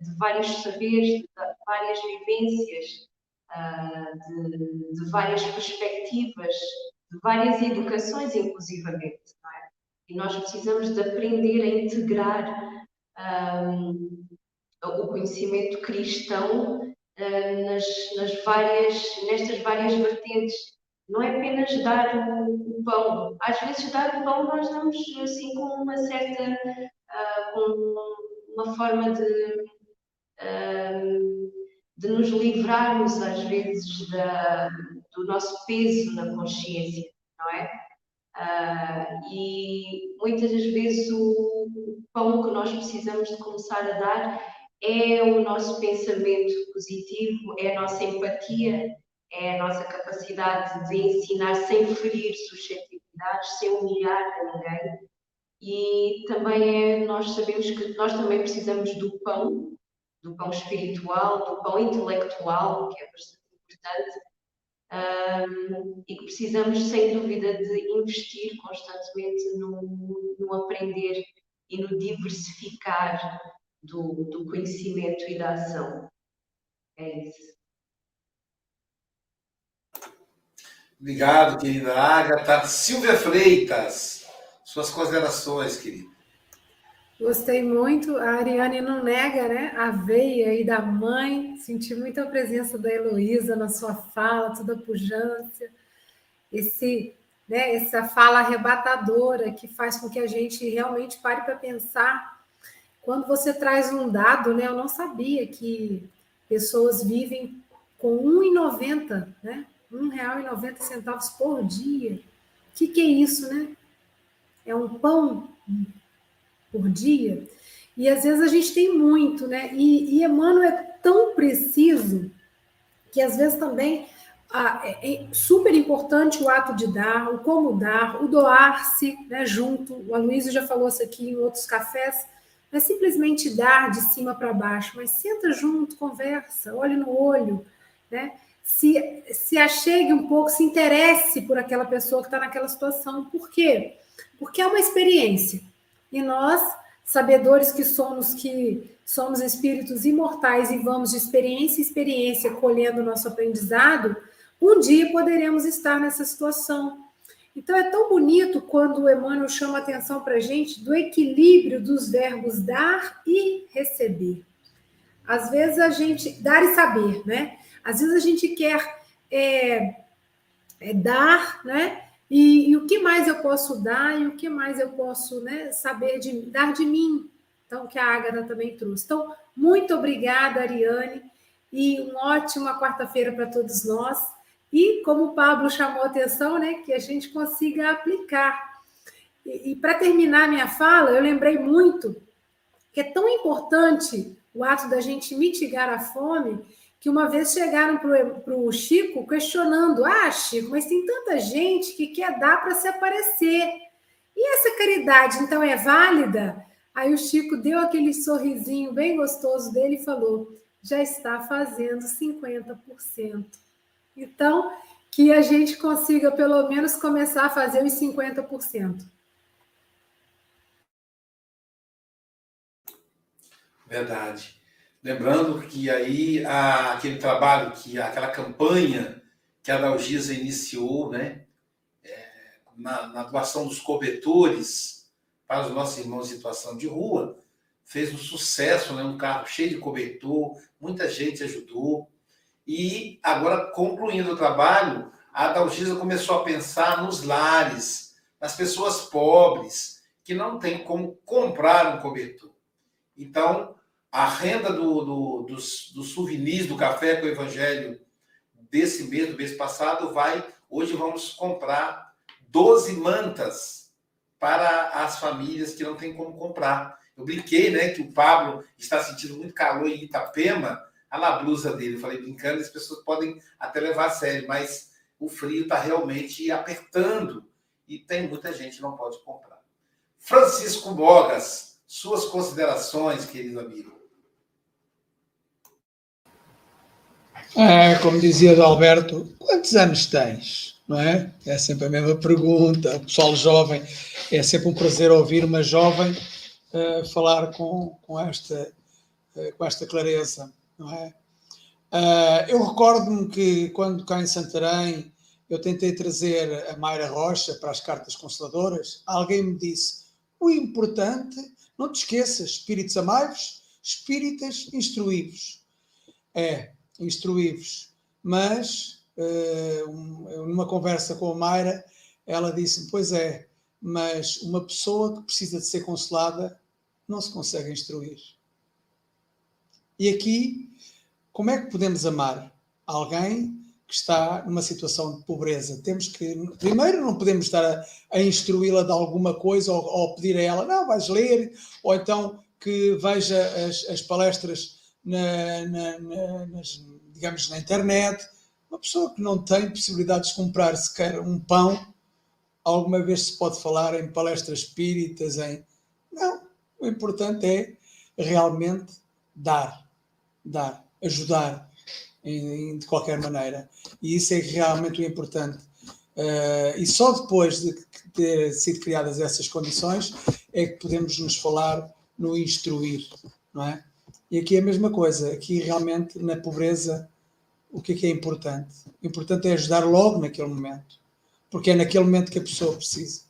de vários saberes, de várias vivências, ah, de, de várias perspectivas, de várias educações, inclusivamente. E nós precisamos de aprender a integrar um, o conhecimento cristão uh, nas, nas várias, nestas várias vertentes. Não é apenas dar o, o, pão. Às vezes dar o pão nós damos assim com uma certa, uh, com uma forma de, uh, de nos livrarmos às vezes da, do nosso peso na consciência, não é? Uh, e muitas das vezes o pão que nós precisamos de começar a dar é o nosso pensamento positivo, é a nossa empatia, é a nossa capacidade de ensinar sem ferir suscetibilidades, sem humilhar a ninguém. E também é, nós sabemos que nós também precisamos do pão, do pão espiritual, do pão intelectual, que é bastante importante, um, e que precisamos, sem dúvida, de investir constantemente no, no aprender e no diversificar do, do conhecimento e da ação. É isso. Obrigado, querida Agatha. Silvia Freitas, suas considerações, querida. Gostei muito. A Ariane não nega, né? A veia aí da mãe. Senti muita presença da Heloísa na sua fala, toda a pujança. Esse, né, essa fala arrebatadora que faz com que a gente realmente pare para pensar. Quando você traz um dado, né? Eu não sabia que pessoas vivem com R$ 1,90, né? R$ 1,90 por dia. O que, que é isso, né? É um pão por dia. E às vezes a gente tem muito, né? E, e Emmanuel é tão preciso que às vezes também ah, é super importante o ato de dar, o como dar, o doar-se né, junto. O Aloysio já falou isso aqui em outros cafés. Não é simplesmente dar de cima para baixo, mas senta junto, conversa, olhe no olho, né? Se, se achegue um pouco, se interesse por aquela pessoa que está naquela situação. Por quê? Porque é uma experiência. E nós, sabedores que somos, que somos espíritos imortais e vamos de experiência em experiência colhendo nosso aprendizado, um dia poderemos estar nessa situação. Então é tão bonito quando o Emmanuel chama atenção para a gente do equilíbrio dos verbos dar e receber. Às vezes a gente. dar e saber, né? Às vezes a gente quer é, é dar, né? E, e, o que mais eu posso dar e o que mais eu posso né, saber de dar de mim. Então, que a Ágata também trouxe. Então, muito obrigada, Ariane, e uma ótima quarta-feira para todos nós. E como o Pablo chamou a atenção, né, que a gente consiga aplicar. E, e para terminar minha fala, eu lembrei muito que é tão importante o ato da gente mitigar a fome que uma vez chegaram para o Chico questionando: Ah, Chico, mas tem tanta gente que quer dar para se aparecer. E essa caridade, então, é válida? Aí o Chico deu aquele sorrisinho bem gostoso dele e falou: já está fazendo 50%. Então, que a gente consiga pelo menos começar a fazer os 50%. Verdade. Lembrando que aí a, aquele trabalho, que aquela campanha que a Dalgisa iniciou, né, é, na, na, doação dos cobertores para os nossos irmãos em situação de rua, fez um sucesso, né, um carro cheio de cobertor, muita gente ajudou. E agora, concluindo o trabalho, a Dalgisa começou a pensar nos lares, nas pessoas pobres, que não têm como comprar um cobertor. Então, a renda do, do, dos, dos souvenirs do Café com o Evangelho desse mês, do mês passado, vai. Hoje vamos comprar 12 mantas para as famílias que não têm como comprar. Eu brinquei, né, que o Pablo está sentindo muito calor em Itapema, a na blusa dele. Eu falei, brincando, as pessoas podem até levar a sério, mas o frio está realmente apertando e tem muita gente que não pode comprar. Francisco Bogas, suas considerações, querido amigo. É, como dizia o Alberto, quantos anos tens? Não é? É sempre a mesma pergunta. O pessoal jovem, é sempre um prazer ouvir uma jovem uh, falar com, com, esta, uh, com esta clareza, não é? Uh, eu recordo-me que quando cá em Santarém eu tentei trazer a Mayra Rocha para as cartas consoladoras, alguém me disse: o importante, não te esqueças, espíritos amaivos, espíritas instruídos. É, instruí-vos. Mas, uh, numa conversa com a Mayra, ela disse Pois é, mas uma pessoa que precisa de ser consolada não se consegue instruir. E aqui, como é que podemos amar alguém que está numa situação de pobreza? Temos que, primeiro, não podemos estar a, a instruí-la de alguma coisa ou, ou, pedir a ela, não, vais ler, ou então que veja as, as palestras na, na, na, nas, digamos, na internet. Uma pessoa que não tem possibilidade de comprar sequer um pão, alguma vez se pode falar em palestras espíritas, em. Não. O importante é realmente dar, dar, ajudar em, de qualquer maneira. E isso é realmente o importante. Uh, e só depois de ter sido criadas essas condições é que podemos nos falar no instruir, não é? E aqui é a mesma coisa, aqui realmente na pobreza, o que é que é importante? O importante é ajudar logo naquele momento, porque é naquele momento que a pessoa precisa.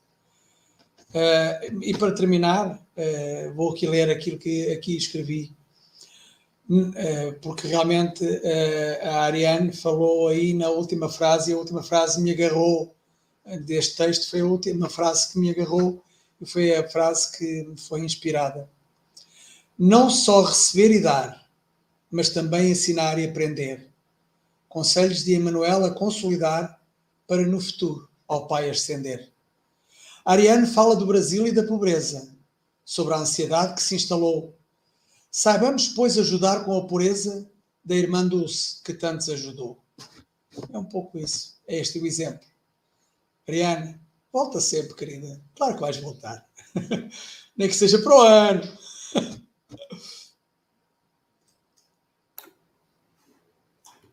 Uh, e para terminar, uh, vou aqui ler aquilo que aqui escrevi, uh, porque realmente a Ariane falou aí na última frase, e a última frase me agarrou deste texto, foi a última frase que me agarrou e foi a frase que me foi inspirada não só receber e dar, mas também ensinar e aprender. Conselhos de Emanuel a consolidar para no futuro ao Pai ascender. Ariane fala do Brasil e da pobreza, sobre a ansiedade que se instalou. Saibamos, pois, ajudar com a pureza da irmã Dulce, que tantos ajudou. É um pouco isso. É este o exemplo. Ariane, volta sempre, querida. Claro que vais voltar. Nem que seja para o ano.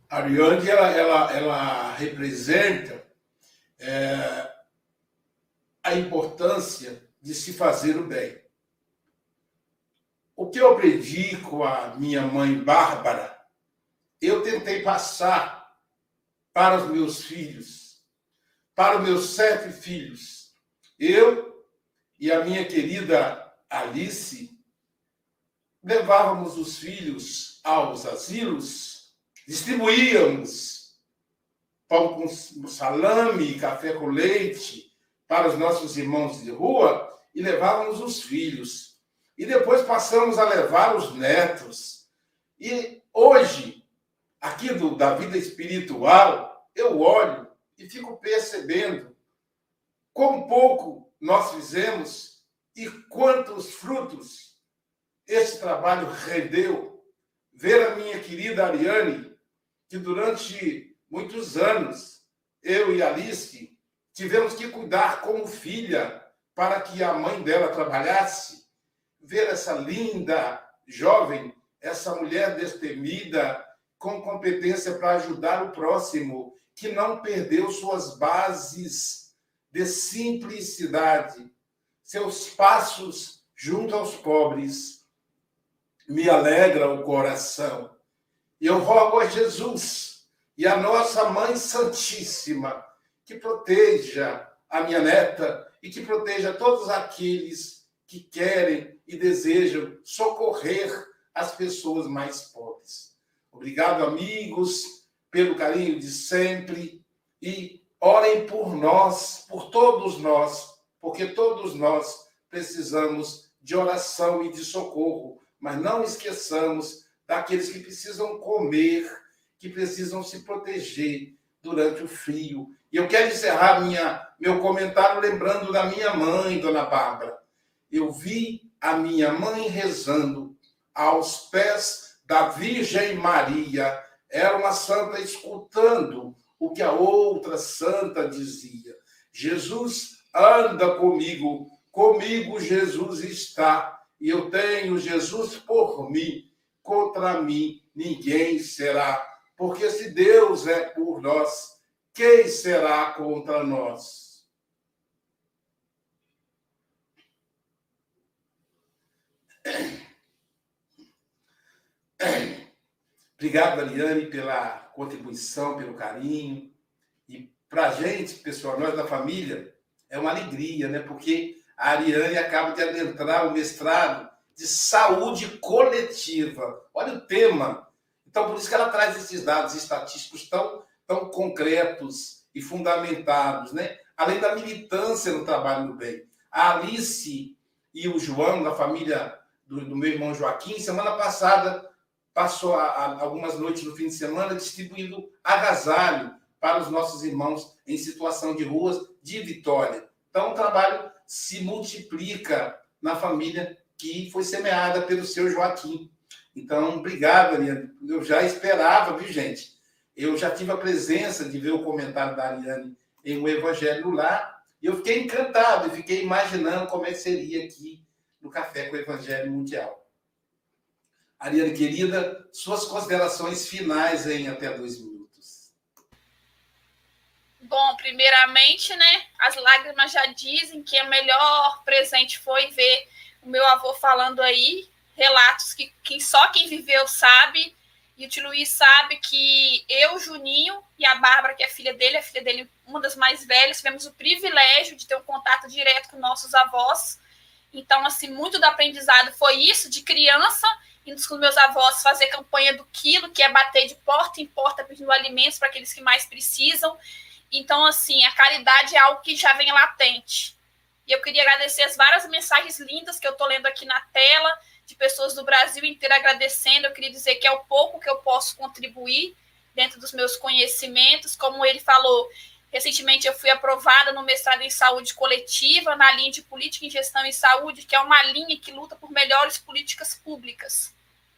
A Ariane, ela, ela, ela representa é, a importância de se fazer o bem. O que eu aprendi com a minha mãe Bárbara, eu tentei passar para os meus filhos. para os meus sete filhos. Eu e a minha querida Alice levávamos os filhos aos asilos, distribuíamos pão com salame, café com leite para os nossos irmãos de rua e levávamos os filhos. E depois passamos a levar os netos. E hoje, aqui do, da vida espiritual, eu olho e fico percebendo quão pouco nós fizemos e quantos frutos esse trabalho rendeu. Ver a minha querida Ariane, que durante muitos anos, eu e Alice tivemos que cuidar como filha para que a mãe dela trabalhasse. Ver essa linda jovem, essa mulher destemida, com competência para ajudar o próximo, que não perdeu suas bases de simplicidade, seus passos junto aos pobres. Me alegra o coração. Eu rogo a Jesus e a nossa Mãe Santíssima que proteja a minha neta e que proteja todos aqueles que querem e desejam socorrer as pessoas mais pobres. Obrigado, amigos pelo carinho de sempre e orem por nós, por todos nós, porque todos nós precisamos de oração e de socorro, mas não esqueçamos daqueles que precisam comer, que precisam se proteger durante o frio. E eu quero encerrar minha, meu comentário lembrando da minha mãe, Dona Bárbara. Eu vi a minha mãe rezando aos pés da Virgem Maria era uma santa escutando o que a outra santa dizia. Jesus anda comigo, comigo Jesus está, e eu tenho Jesus por mim, contra mim ninguém será. Porque se Deus é por nós, quem será contra nós? Obrigado, Ariane, pela contribuição, pelo carinho. E para a gente, pessoal, nós da família, é uma alegria, né? Porque a Ariane acaba de adentrar o mestrado de saúde coletiva. Olha o tema. Então, por isso que ela traz esses dados estatísticos tão, tão concretos e fundamentados, né? Além da militância no trabalho do bem. A Alice e o João, da família do, do meu irmão Joaquim, semana passada passou a, a, algumas noites no fim de semana distribuindo agasalho para os nossos irmãos em situação de ruas de Vitória. Então, o trabalho se multiplica na família que foi semeada pelo seu Joaquim. Então, obrigado, Ariane. Eu já esperava, viu, gente? Eu já tive a presença de ver o comentário da Ariane em O Evangelho lá, e eu fiquei encantado e fiquei imaginando como é que seria aqui no Café com o Evangelho Mundial. Ariane, querida, suas considerações finais em até dois minutos. Bom, primeiramente, né, as lágrimas já dizem que o melhor presente foi ver o meu avô falando aí, relatos que, que só quem viveu sabe, e o tio Luiz sabe que eu, Juninho e a Bárbara, que é filha dele, a filha dele, uma das mais velhas, tivemos o privilégio de ter um contato direto com nossos avós. Então, assim, muito do aprendizado foi isso, de criança, indo com meus avós fazer campanha do quilo, que é bater de porta em porta pedindo alimentos para aqueles que mais precisam. Então, assim, a caridade é algo que já vem latente. E eu queria agradecer as várias mensagens lindas que eu estou lendo aqui na tela, de pessoas do Brasil inteiro agradecendo. Eu queria dizer que é o pouco que eu posso contribuir dentro dos meus conhecimentos. Como ele falou, recentemente eu fui aprovada no mestrado em saúde coletiva, na linha de política em gestão em saúde, que é uma linha que luta por melhores políticas públicas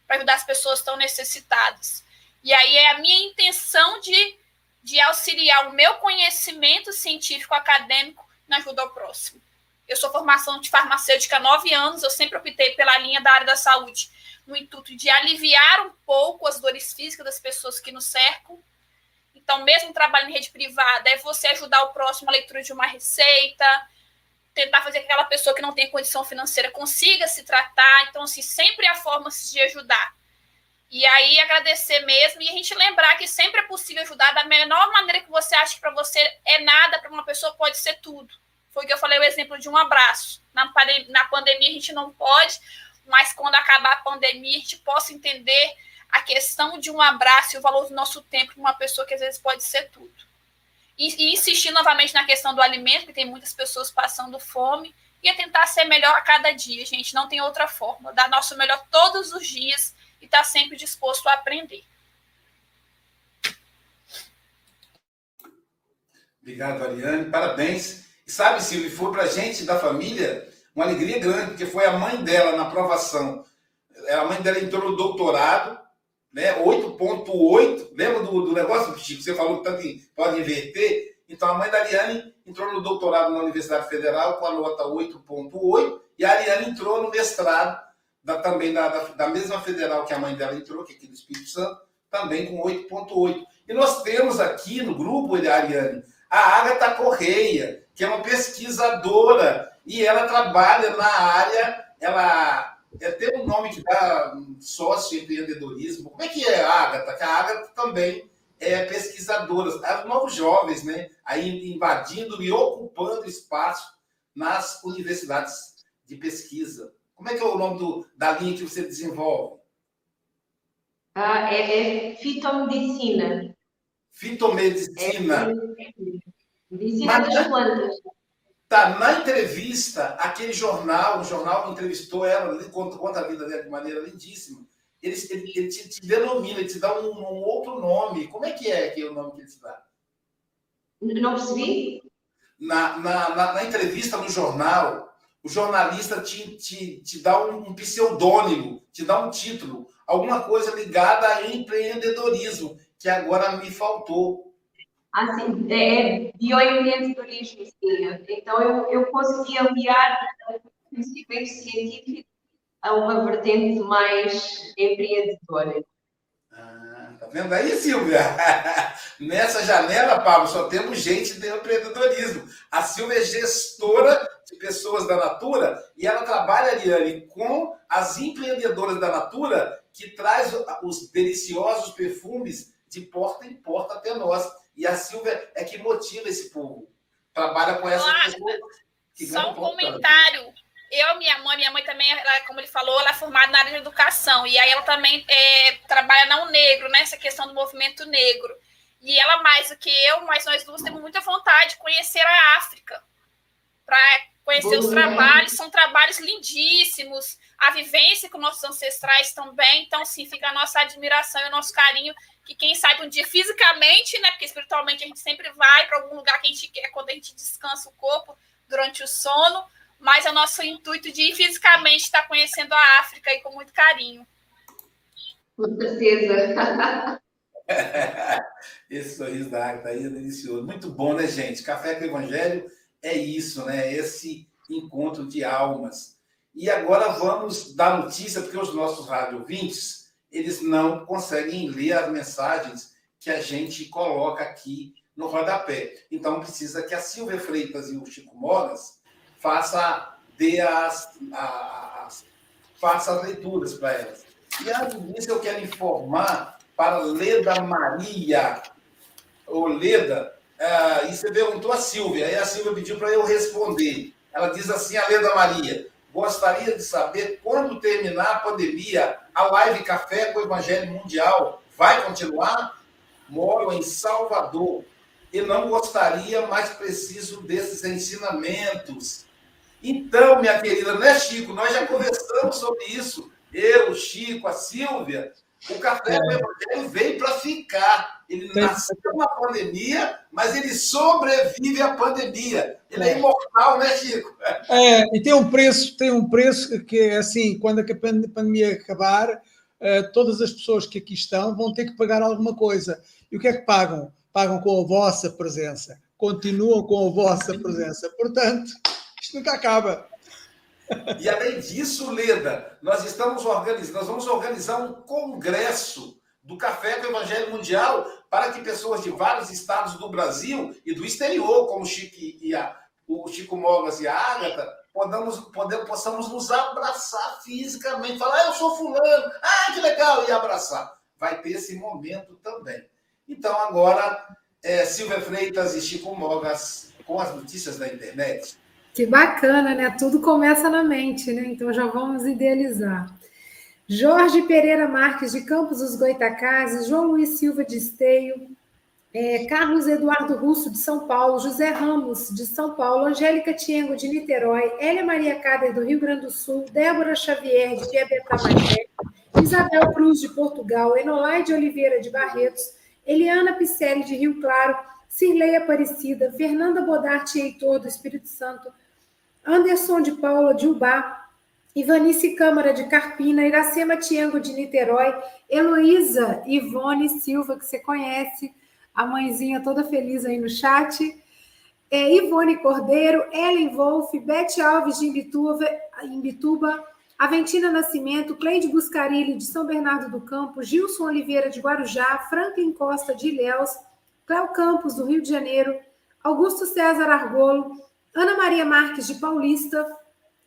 para ajudar as pessoas tão necessitadas. E aí é a minha intenção de, de auxiliar o meu conhecimento científico acadêmico na ajuda ao próximo. Eu sou formação de farmacêutica há nove anos, eu sempre optei pela linha da área da saúde, no intuito de aliviar um pouco as dores físicas das pessoas que nos cercam. Então, mesmo trabalho em rede privada, é você ajudar o próximo a leitura de uma receita, tentar fazer que aquela pessoa que não tem condição financeira consiga se tratar. Então, assim, sempre há formas de ajudar. E aí agradecer mesmo e a gente lembrar que sempre é possível ajudar da menor maneira que você acha que para você é nada, para uma pessoa pode ser tudo. Foi o que eu falei o exemplo de um abraço. Na, na pandemia a gente não pode, mas quando acabar a pandemia a gente possa entender a questão de um abraço e o valor do nosso tempo para uma pessoa que às vezes pode ser tudo. E, e insistir novamente na questão do alimento, que tem muitas pessoas passando fome, e é tentar ser melhor a cada dia, gente. Não tem outra forma. Dar nosso melhor todos os dias e estar tá sempre disposto a aprender. Obrigado, Ariane. Parabéns. E sabe, Silvio, foi para a gente da família uma alegria grande, porque foi a mãe dela na aprovação. A mãe dela entrou no doutorado, né? 8,8. Lembra do, do negócio, Chico? Você falou que tanto pode inverter. Então, a mãe da Ariane entrou no doutorado na Universidade Federal com a nota 8,8 e a Ariane entrou no mestrado da, também da, da, da, mesma federal que a mãe dela entrou, que é aqui do Espírito Santo, também com 8,8. E nós temos aqui no grupo, Ariane, a Agatha Correia, que é uma pesquisadora e ela trabalha na área, ela é, tem um nome que dá sócio empreendedorismo. Como é que é a Agatha? Que a Agatha também é, pesquisadoras, os novos jovens, né, aí invadindo e ocupando espaço nas universidades de pesquisa. Como é que é o nome do, da linha que você desenvolve? Ah, é, é fitomedicina. Fitomedicina. É, medicina Mas, das plantas. Tá, na entrevista, aquele jornal, o jornal entrevistou ela, conta, conta a vida dela de maneira lindíssima ele, ele, ele te, te, denomina, ele te dá um, um, outro nome. Como é que é que o nome que ele te dá? Não percebi. Na, na, na, na entrevista no jornal, o jornalista te, te, te dá um, um, pseudônimo, te dá um título, alguma coisa ligada a empreendedorismo, que agora me faltou. Assim, é bioempreendedorismo, sim. Então, eu, eu consegui aliar princípios científicos a uma vertente mais empreendedora. Vendo aí, Silvia? Nessa janela, Pablo, só temos gente de empreendedorismo. A Silvia é gestora de pessoas da Natura e ela trabalha, Ariane, com as empreendedoras da Natura que traz os deliciosos perfumes de porta em porta até nós. E a Silvia é que motiva esse povo. Trabalha com essa pessoa. Só um comentário eu, minha mãe, minha mãe também, ela, como ele falou, ela é formada na área de educação. E aí ela também é, trabalha na Negro, né? Essa questão do movimento negro. E ela, mais do que eu, mas nós duas temos muita vontade de conhecer a África. Para conhecer os trabalhos, são trabalhos lindíssimos. A vivência com nossos ancestrais também. Então, sim, fica a nossa admiração e o nosso carinho. Que quem sabe um dia fisicamente, né? Porque espiritualmente a gente sempre vai para algum lugar que a gente quer quando a gente descansa o corpo durante o sono mas é o nosso intuito de ir fisicamente estar conhecendo a África e com muito carinho. Com certeza. Esse sorriso da Agatha aí é delicioso. Muito bom, né, gente? Café com o Evangelho é isso, né? Esse encontro de almas. E agora vamos dar notícia, porque os nossos rádio ouvintes, eles não conseguem ler as mensagens que a gente coloca aqui no rodapé. Então precisa que a Silvia Freitas e o Chico Moras faça, dê as, as, faça as leituras para elas. E antes disso, eu quero informar para Leda Maria, ou Leda, uh, e você perguntou a Silvia, aí a Silvia pediu para eu responder. Ela diz assim, a Leda Maria, gostaria de saber quando terminar a pandemia, a live Café com o Evangelho Mundial vai continuar? Moro em Salvador e não gostaria, mas preciso desses ensinamentos então, minha querida, não é Chico? Nós já conversamos sobre isso. Eu, o Chico, a Silvia. O Café do é. Evangelho veio para ficar. Ele nasceu na pandemia, mas ele sobrevive à pandemia. Ele é, é imortal, né, Chico? É, e tem um preço, tem um preço que é assim, quando a pandemia acabar, eh, todas as pessoas que aqui estão vão ter que pagar alguma coisa. E o que é que pagam? Pagam com a vossa presença. Continuam com a vossa presença. Portanto, nunca acaba. E além disso, Leda, nós estamos organizando, nós vamos organizar um congresso do Café do Evangelho Mundial para que pessoas de vários estados do Brasil e do exterior, como o Chico, e a, o Chico Mogas e a Ágata, podamos, podemos, possamos nos abraçar fisicamente, falar, ah, eu sou fulano, ah, que legal, e abraçar. Vai ter esse momento também. Então, agora, é, Silvia Freitas e Chico Mogas com as notícias da internet. Que bacana, né? Tudo começa na mente, né? Então já vamos idealizar. Jorge Pereira Marques de Campos dos Goitacazes, João Luiz Silva de Esteio, é, Carlos Eduardo Russo de São Paulo, José Ramos de São Paulo, Angélica Tiengo de Niterói, Hélia Maria Cader do Rio Grande do Sul, Débora Xavier de Piabetá Magé, Isabel Cruz de Portugal, Enolaide Oliveira de Barretos, Eliana Picelli de Rio Claro, Cirlei Aparecida, Fernanda Bodarte Heitor do Espírito Santo, Anderson de Paula de Ubá, Ivanice Câmara de Carpina, Iracema Tiengo de Niterói, Heloísa Ivone Silva, que você conhece, a mãezinha toda feliz aí no chat, é, Ivone Cordeiro, Ellen Wolf, Bete Alves de Imbituba, Imbituba Aventina Nascimento, Cleide Buscarilli de São Bernardo do Campo, Gilson Oliveira de Guarujá, Franklin Costa de Ilhéus, Cléo Campos do Rio de Janeiro, Augusto César Argolo, Ana Maria Marques de Paulista,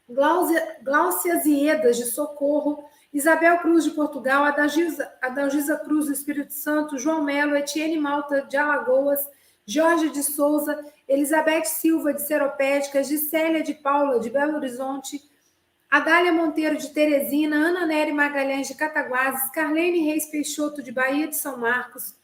Glaucia Ziedas, de Socorro, Isabel Cruz, de Portugal, Adalgisa, Adalgisa Cruz, do Espírito Santo, João Melo, Etienne Malta, de Alagoas, Jorge de Souza, Elizabeth Silva, de Seropédica, Gisélia de Paula, de Belo Horizonte, Adália Monteiro, de Teresina, Ana Nery Magalhães, de Cataguases, Carlene Reis Peixoto, de Bahia de São Marcos,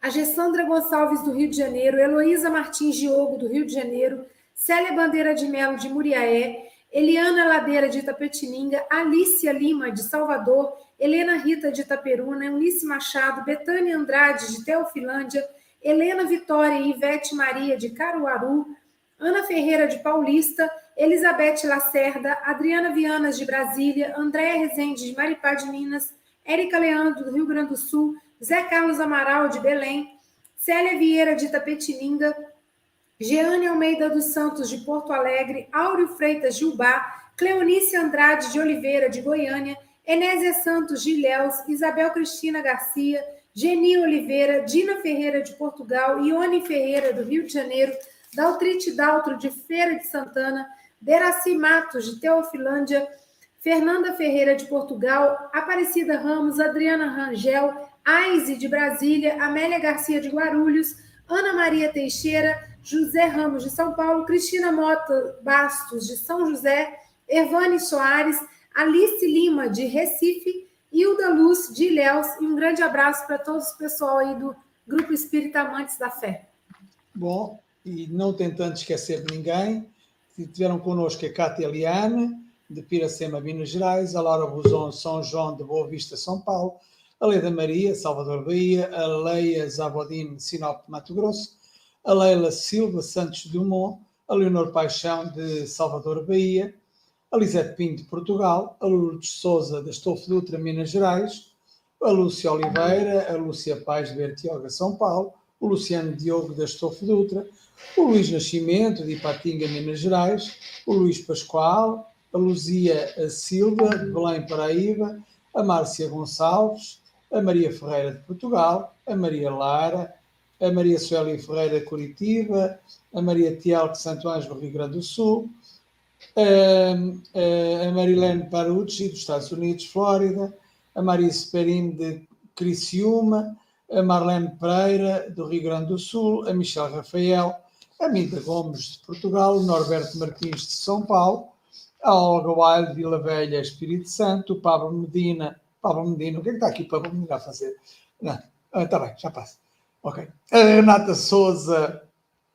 a Gessandra Gonçalves, do Rio de Janeiro, Heloísa Martins Diogo, do Rio de Janeiro, Célia Bandeira de Melo, de Muriaé, Eliana Ladeira, de Itapetininga, Alícia Lima, de Salvador, Helena Rita, de Itaperuna, Eunice Machado, Betânia Andrade, de Teofilândia, Helena Vitória e Ivete Maria, de Caruaru, Ana Ferreira, de Paulista, Elizabeth Lacerda, Adriana Vianas, de Brasília, Andréa Rezende, de Maripá de Minas, Érica Leandro, do Rio Grande do Sul, Zé Carlos Amaral, de Belém, Célia Vieira, de Itapetininga, Jeane Almeida dos Santos, de Porto Alegre, Áureo Freitas, Ubá, Cleonice Andrade de Oliveira, de Goiânia, Enésia Santos, de Ilhéus, Isabel Cristina Garcia, Geni Oliveira, Dina Ferreira, de Portugal, Ione Ferreira, do Rio de Janeiro, Daltrite Daltro, de Feira de Santana, Deraci Matos, de Teofilândia, Fernanda Ferreira, de Portugal, Aparecida Ramos, Adriana Rangel, Aise, de Brasília, Amélia Garcia, de Guarulhos, Ana Maria Teixeira, José Ramos, de São Paulo, Cristina Mota Bastos, de São José, Ervane Soares, Alice Lima, de Recife, Hilda Luz, de Ilhéus, e um grande abraço para todos o pessoal aí do Grupo Espírita Amantes da Fé. Bom, e não tentando esquecer de ninguém, tiveram connosco a Cátia Eliane, de Piracema, Minas Gerais, a Laura Buzon, São João de Boa Vista, São Paulo, a Maria, Salvador Bahia, a Leia Zabodin, Sinop, Mato Grosso, a Leila Silva Santos Dumont, a Leonor Paixão de Salvador Bahia, a Lisete Pinto Portugal, a Lourdes Souza da Estofo Dutra, Minas Gerais, a Lúcia Oliveira, a Lúcia Paz de Bertioga, São Paulo, o Luciano Diogo da Estofo Dutra, o Luís Nascimento de Ipatinga, Minas Gerais, o Luís Pascoal, a Luzia Silva de Belém, Paraíba, a Márcia Gonçalves, a Maria Ferreira de Portugal, a Maria Lara, a Maria Sueli Ferreira de Curitiba, a Maria Tial de Santo do Rio Grande do Sul, a, a Marilene Parucci dos Estados Unidos, Flórida, a Maria Sperim de Criciúma, a Marlene Pereira do Rio Grande do Sul, a Michelle Rafael, a Minda Gomes de Portugal, o Norberto Martins de São Paulo, a Olga Wild de Vila Velha, Espírito Santo, o Pablo Medina, Pablo Medina, o que é que está aqui para Medina a fazer? Não, está bem, já passa. Ok. A Renata Souza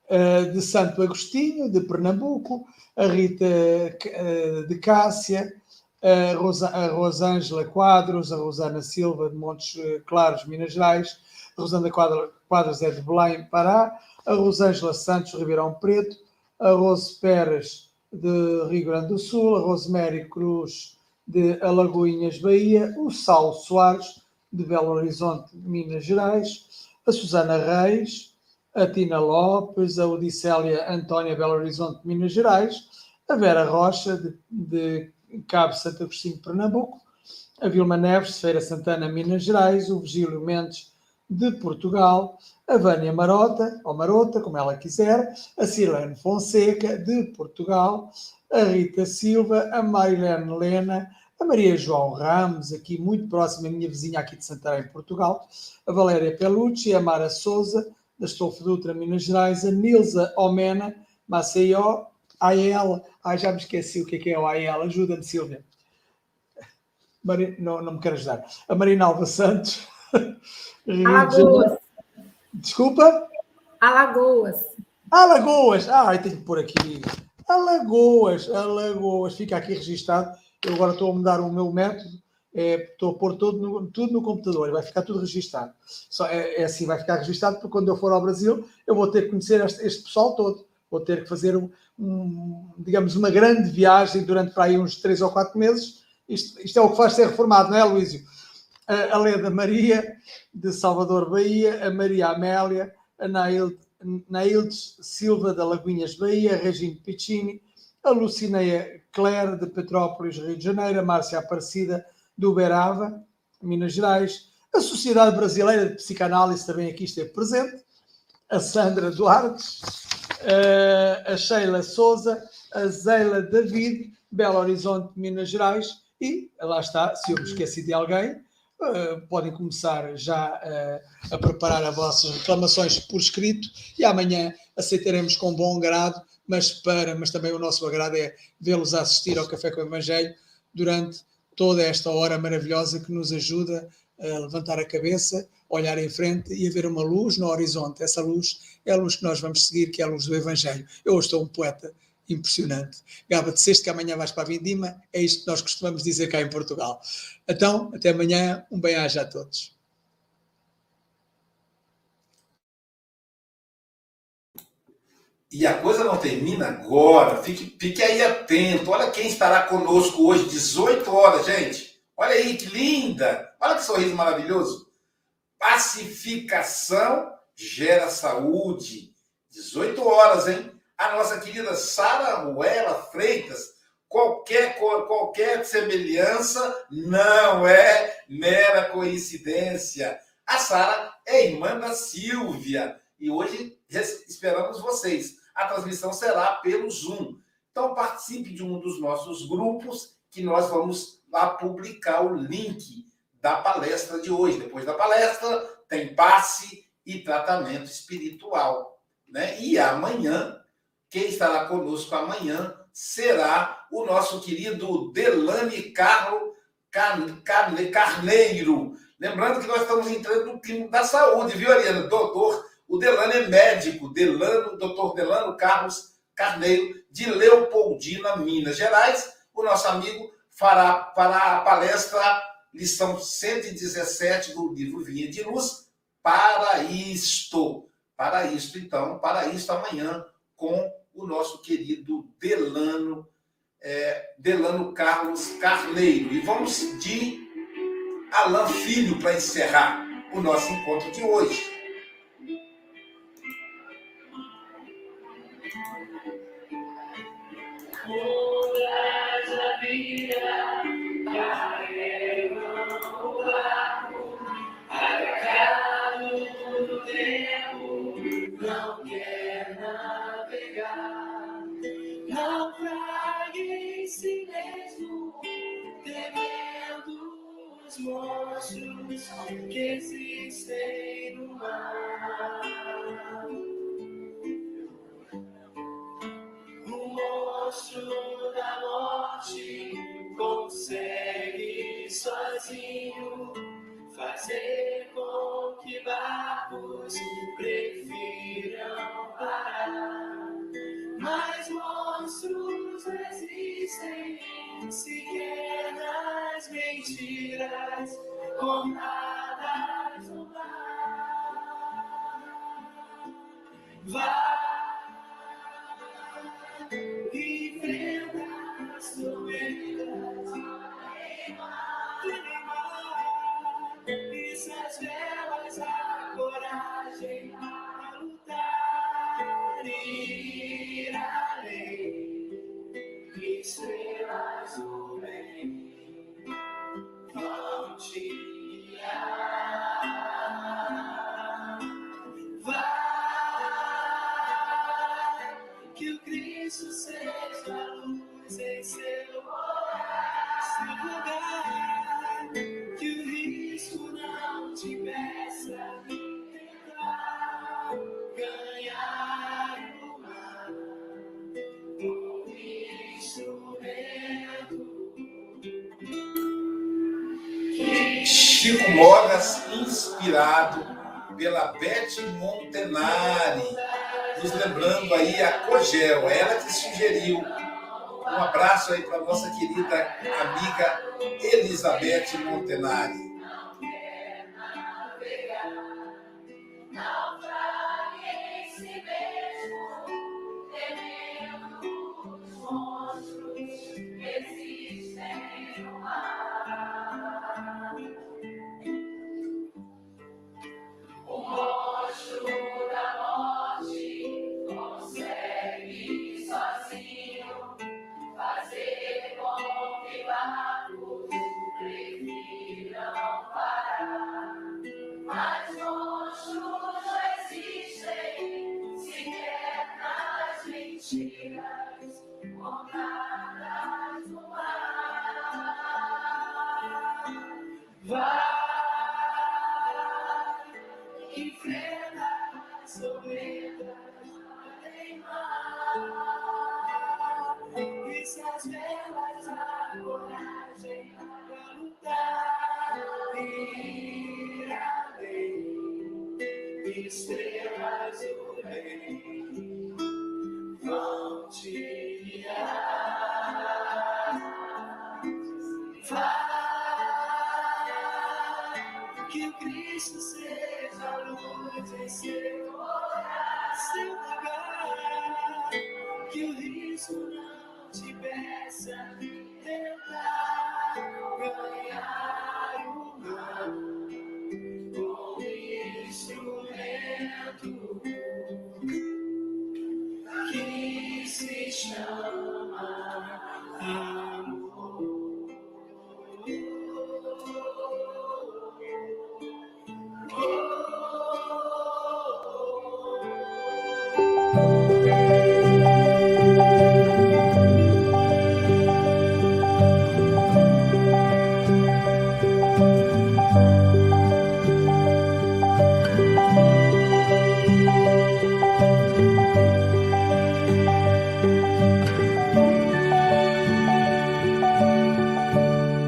uh, de Santo Agostinho, de Pernambuco, a Rita uh, de Cássia, a, Rosa, a Rosângela Quadros, a Rosana Silva de Montes Claros, Minas Gerais, a Rosana Quadros é de Belém, Pará, a Rosângela Santos, Ribeirão Preto, a Rose Pérez de Rio Grande do Sul, a Rosemary Cruz de Alagoinhas, Bahia, o Saulo Soares de Belo Horizonte, Minas Gerais, a Susana Reis, a Tina Lopes, a Odissélia Antónia Belo Horizonte, Minas Gerais, a Vera Rocha, de, de Cabo Santo Agostinho, Pernambuco, a Vilma Neves, Feira Santana, Minas Gerais, o Vigílio Mendes, de Portugal, a Vânia Marota, ou Marota, como ela quiser, a Silene Fonseca, de Portugal, a Rita Silva, a Marilene Lena, a Maria João Ramos, aqui muito próxima, a minha vizinha aqui de Santarém, Portugal, a Valéria Pelucci, a Mara Souza, da Estolfo Dutra, Minas Gerais, a Nilza Omena, Maceió, a ela, ai já me esqueci o que é que é o AEL, ajuda-me Silvia. Mari, não, não me quero ajudar. A Marinalva Santos. Alagoas. Desculpa? Alagoas. Alagoas. Ai, tenho que pôr aqui. Alagoas, Alagoas. Fica aqui registado. Eu agora estou a mudar o meu método. É, estou a pôr tudo no, tudo no computador. Vai ficar tudo registado. Só, é, é, assim, vai ficar registado porque quando eu for ao Brasil eu vou ter que conhecer este, este pessoal todo. Vou ter que fazer, um, um, digamos, uma grande viagem durante para aí uns três ou quatro meses. Isto, isto é o que faz ser reformado, não é, Luísio? A, a Leda Maria, de Salvador, Bahia, a Maria Amélia, a Nailde Naildes Silva da Lagoinhas Bahia, Regine Piccini, a Lucineia Clare de Petrópolis, Rio de Janeiro, a Márcia Aparecida do Uberaba, Minas Gerais, a Sociedade Brasileira de Psicanálise também aqui esteve presente, a Sandra Duarte, a Sheila Souza, a Zeila David, Belo Horizonte, Minas Gerais, e lá está, se eu me esqueci de alguém, Uh, podem começar já uh, a preparar as vossas reclamações por escrito e amanhã aceitaremos com bom grado, mas para, mas também o nosso agrado é vê-los assistir ao Café com o Evangelho durante toda esta hora maravilhosa que nos ajuda a levantar a cabeça, olhar em frente e a ver uma luz no horizonte. Essa luz é a luz que nós vamos seguir, que é a luz do Evangelho. Eu estou um poeta impressionante. Gaba, disseste que amanhã vais para a Vindima, é isto que nós costumamos dizer cá em Portugal. Então, até amanhã, um bem-aja a todos. E a coisa não termina agora, fique, fique aí atento. Olha quem estará conosco hoje, 18 horas, gente. Olha aí que linda! Olha que sorriso maravilhoso. Pacificação gera saúde. 18 horas, hein? A nossa querida Sara Ruela Freitas, qualquer, qualquer semelhança não é mera coincidência. A Sara é irmã da Silvia e hoje esperamos vocês. A transmissão será pelo Zoom. Então participe de um dos nossos grupos que nós vamos lá publicar o link da palestra de hoje. Depois da palestra tem passe e tratamento espiritual, né? E amanhã quem estará conosco amanhã será o nosso querido Delane Carlo Carneiro. Lembrando que nós estamos entrando no clima da saúde, viu, Ariana? Doutor, o Delano é médico, Delano, doutor Delano Carlos Carneiro, de Leopoldina, Minas Gerais. O nosso amigo fará, fará a palestra, lição 117 do livro Vinha de Luz, para isto. Para isto, então, para isto amanhã, com o nosso querido Delano, é, Delano Carlos Carneiro. E vamos de Alain Filho para encerrar o nosso encontro de hoje. Monstros que existem no mar. O monstro da morte consegue sozinho fazer com que barcos mar. Vai Rogel, ela que sugeriu. Um abraço aí para nossa querida amiga Elizabeth Montenari.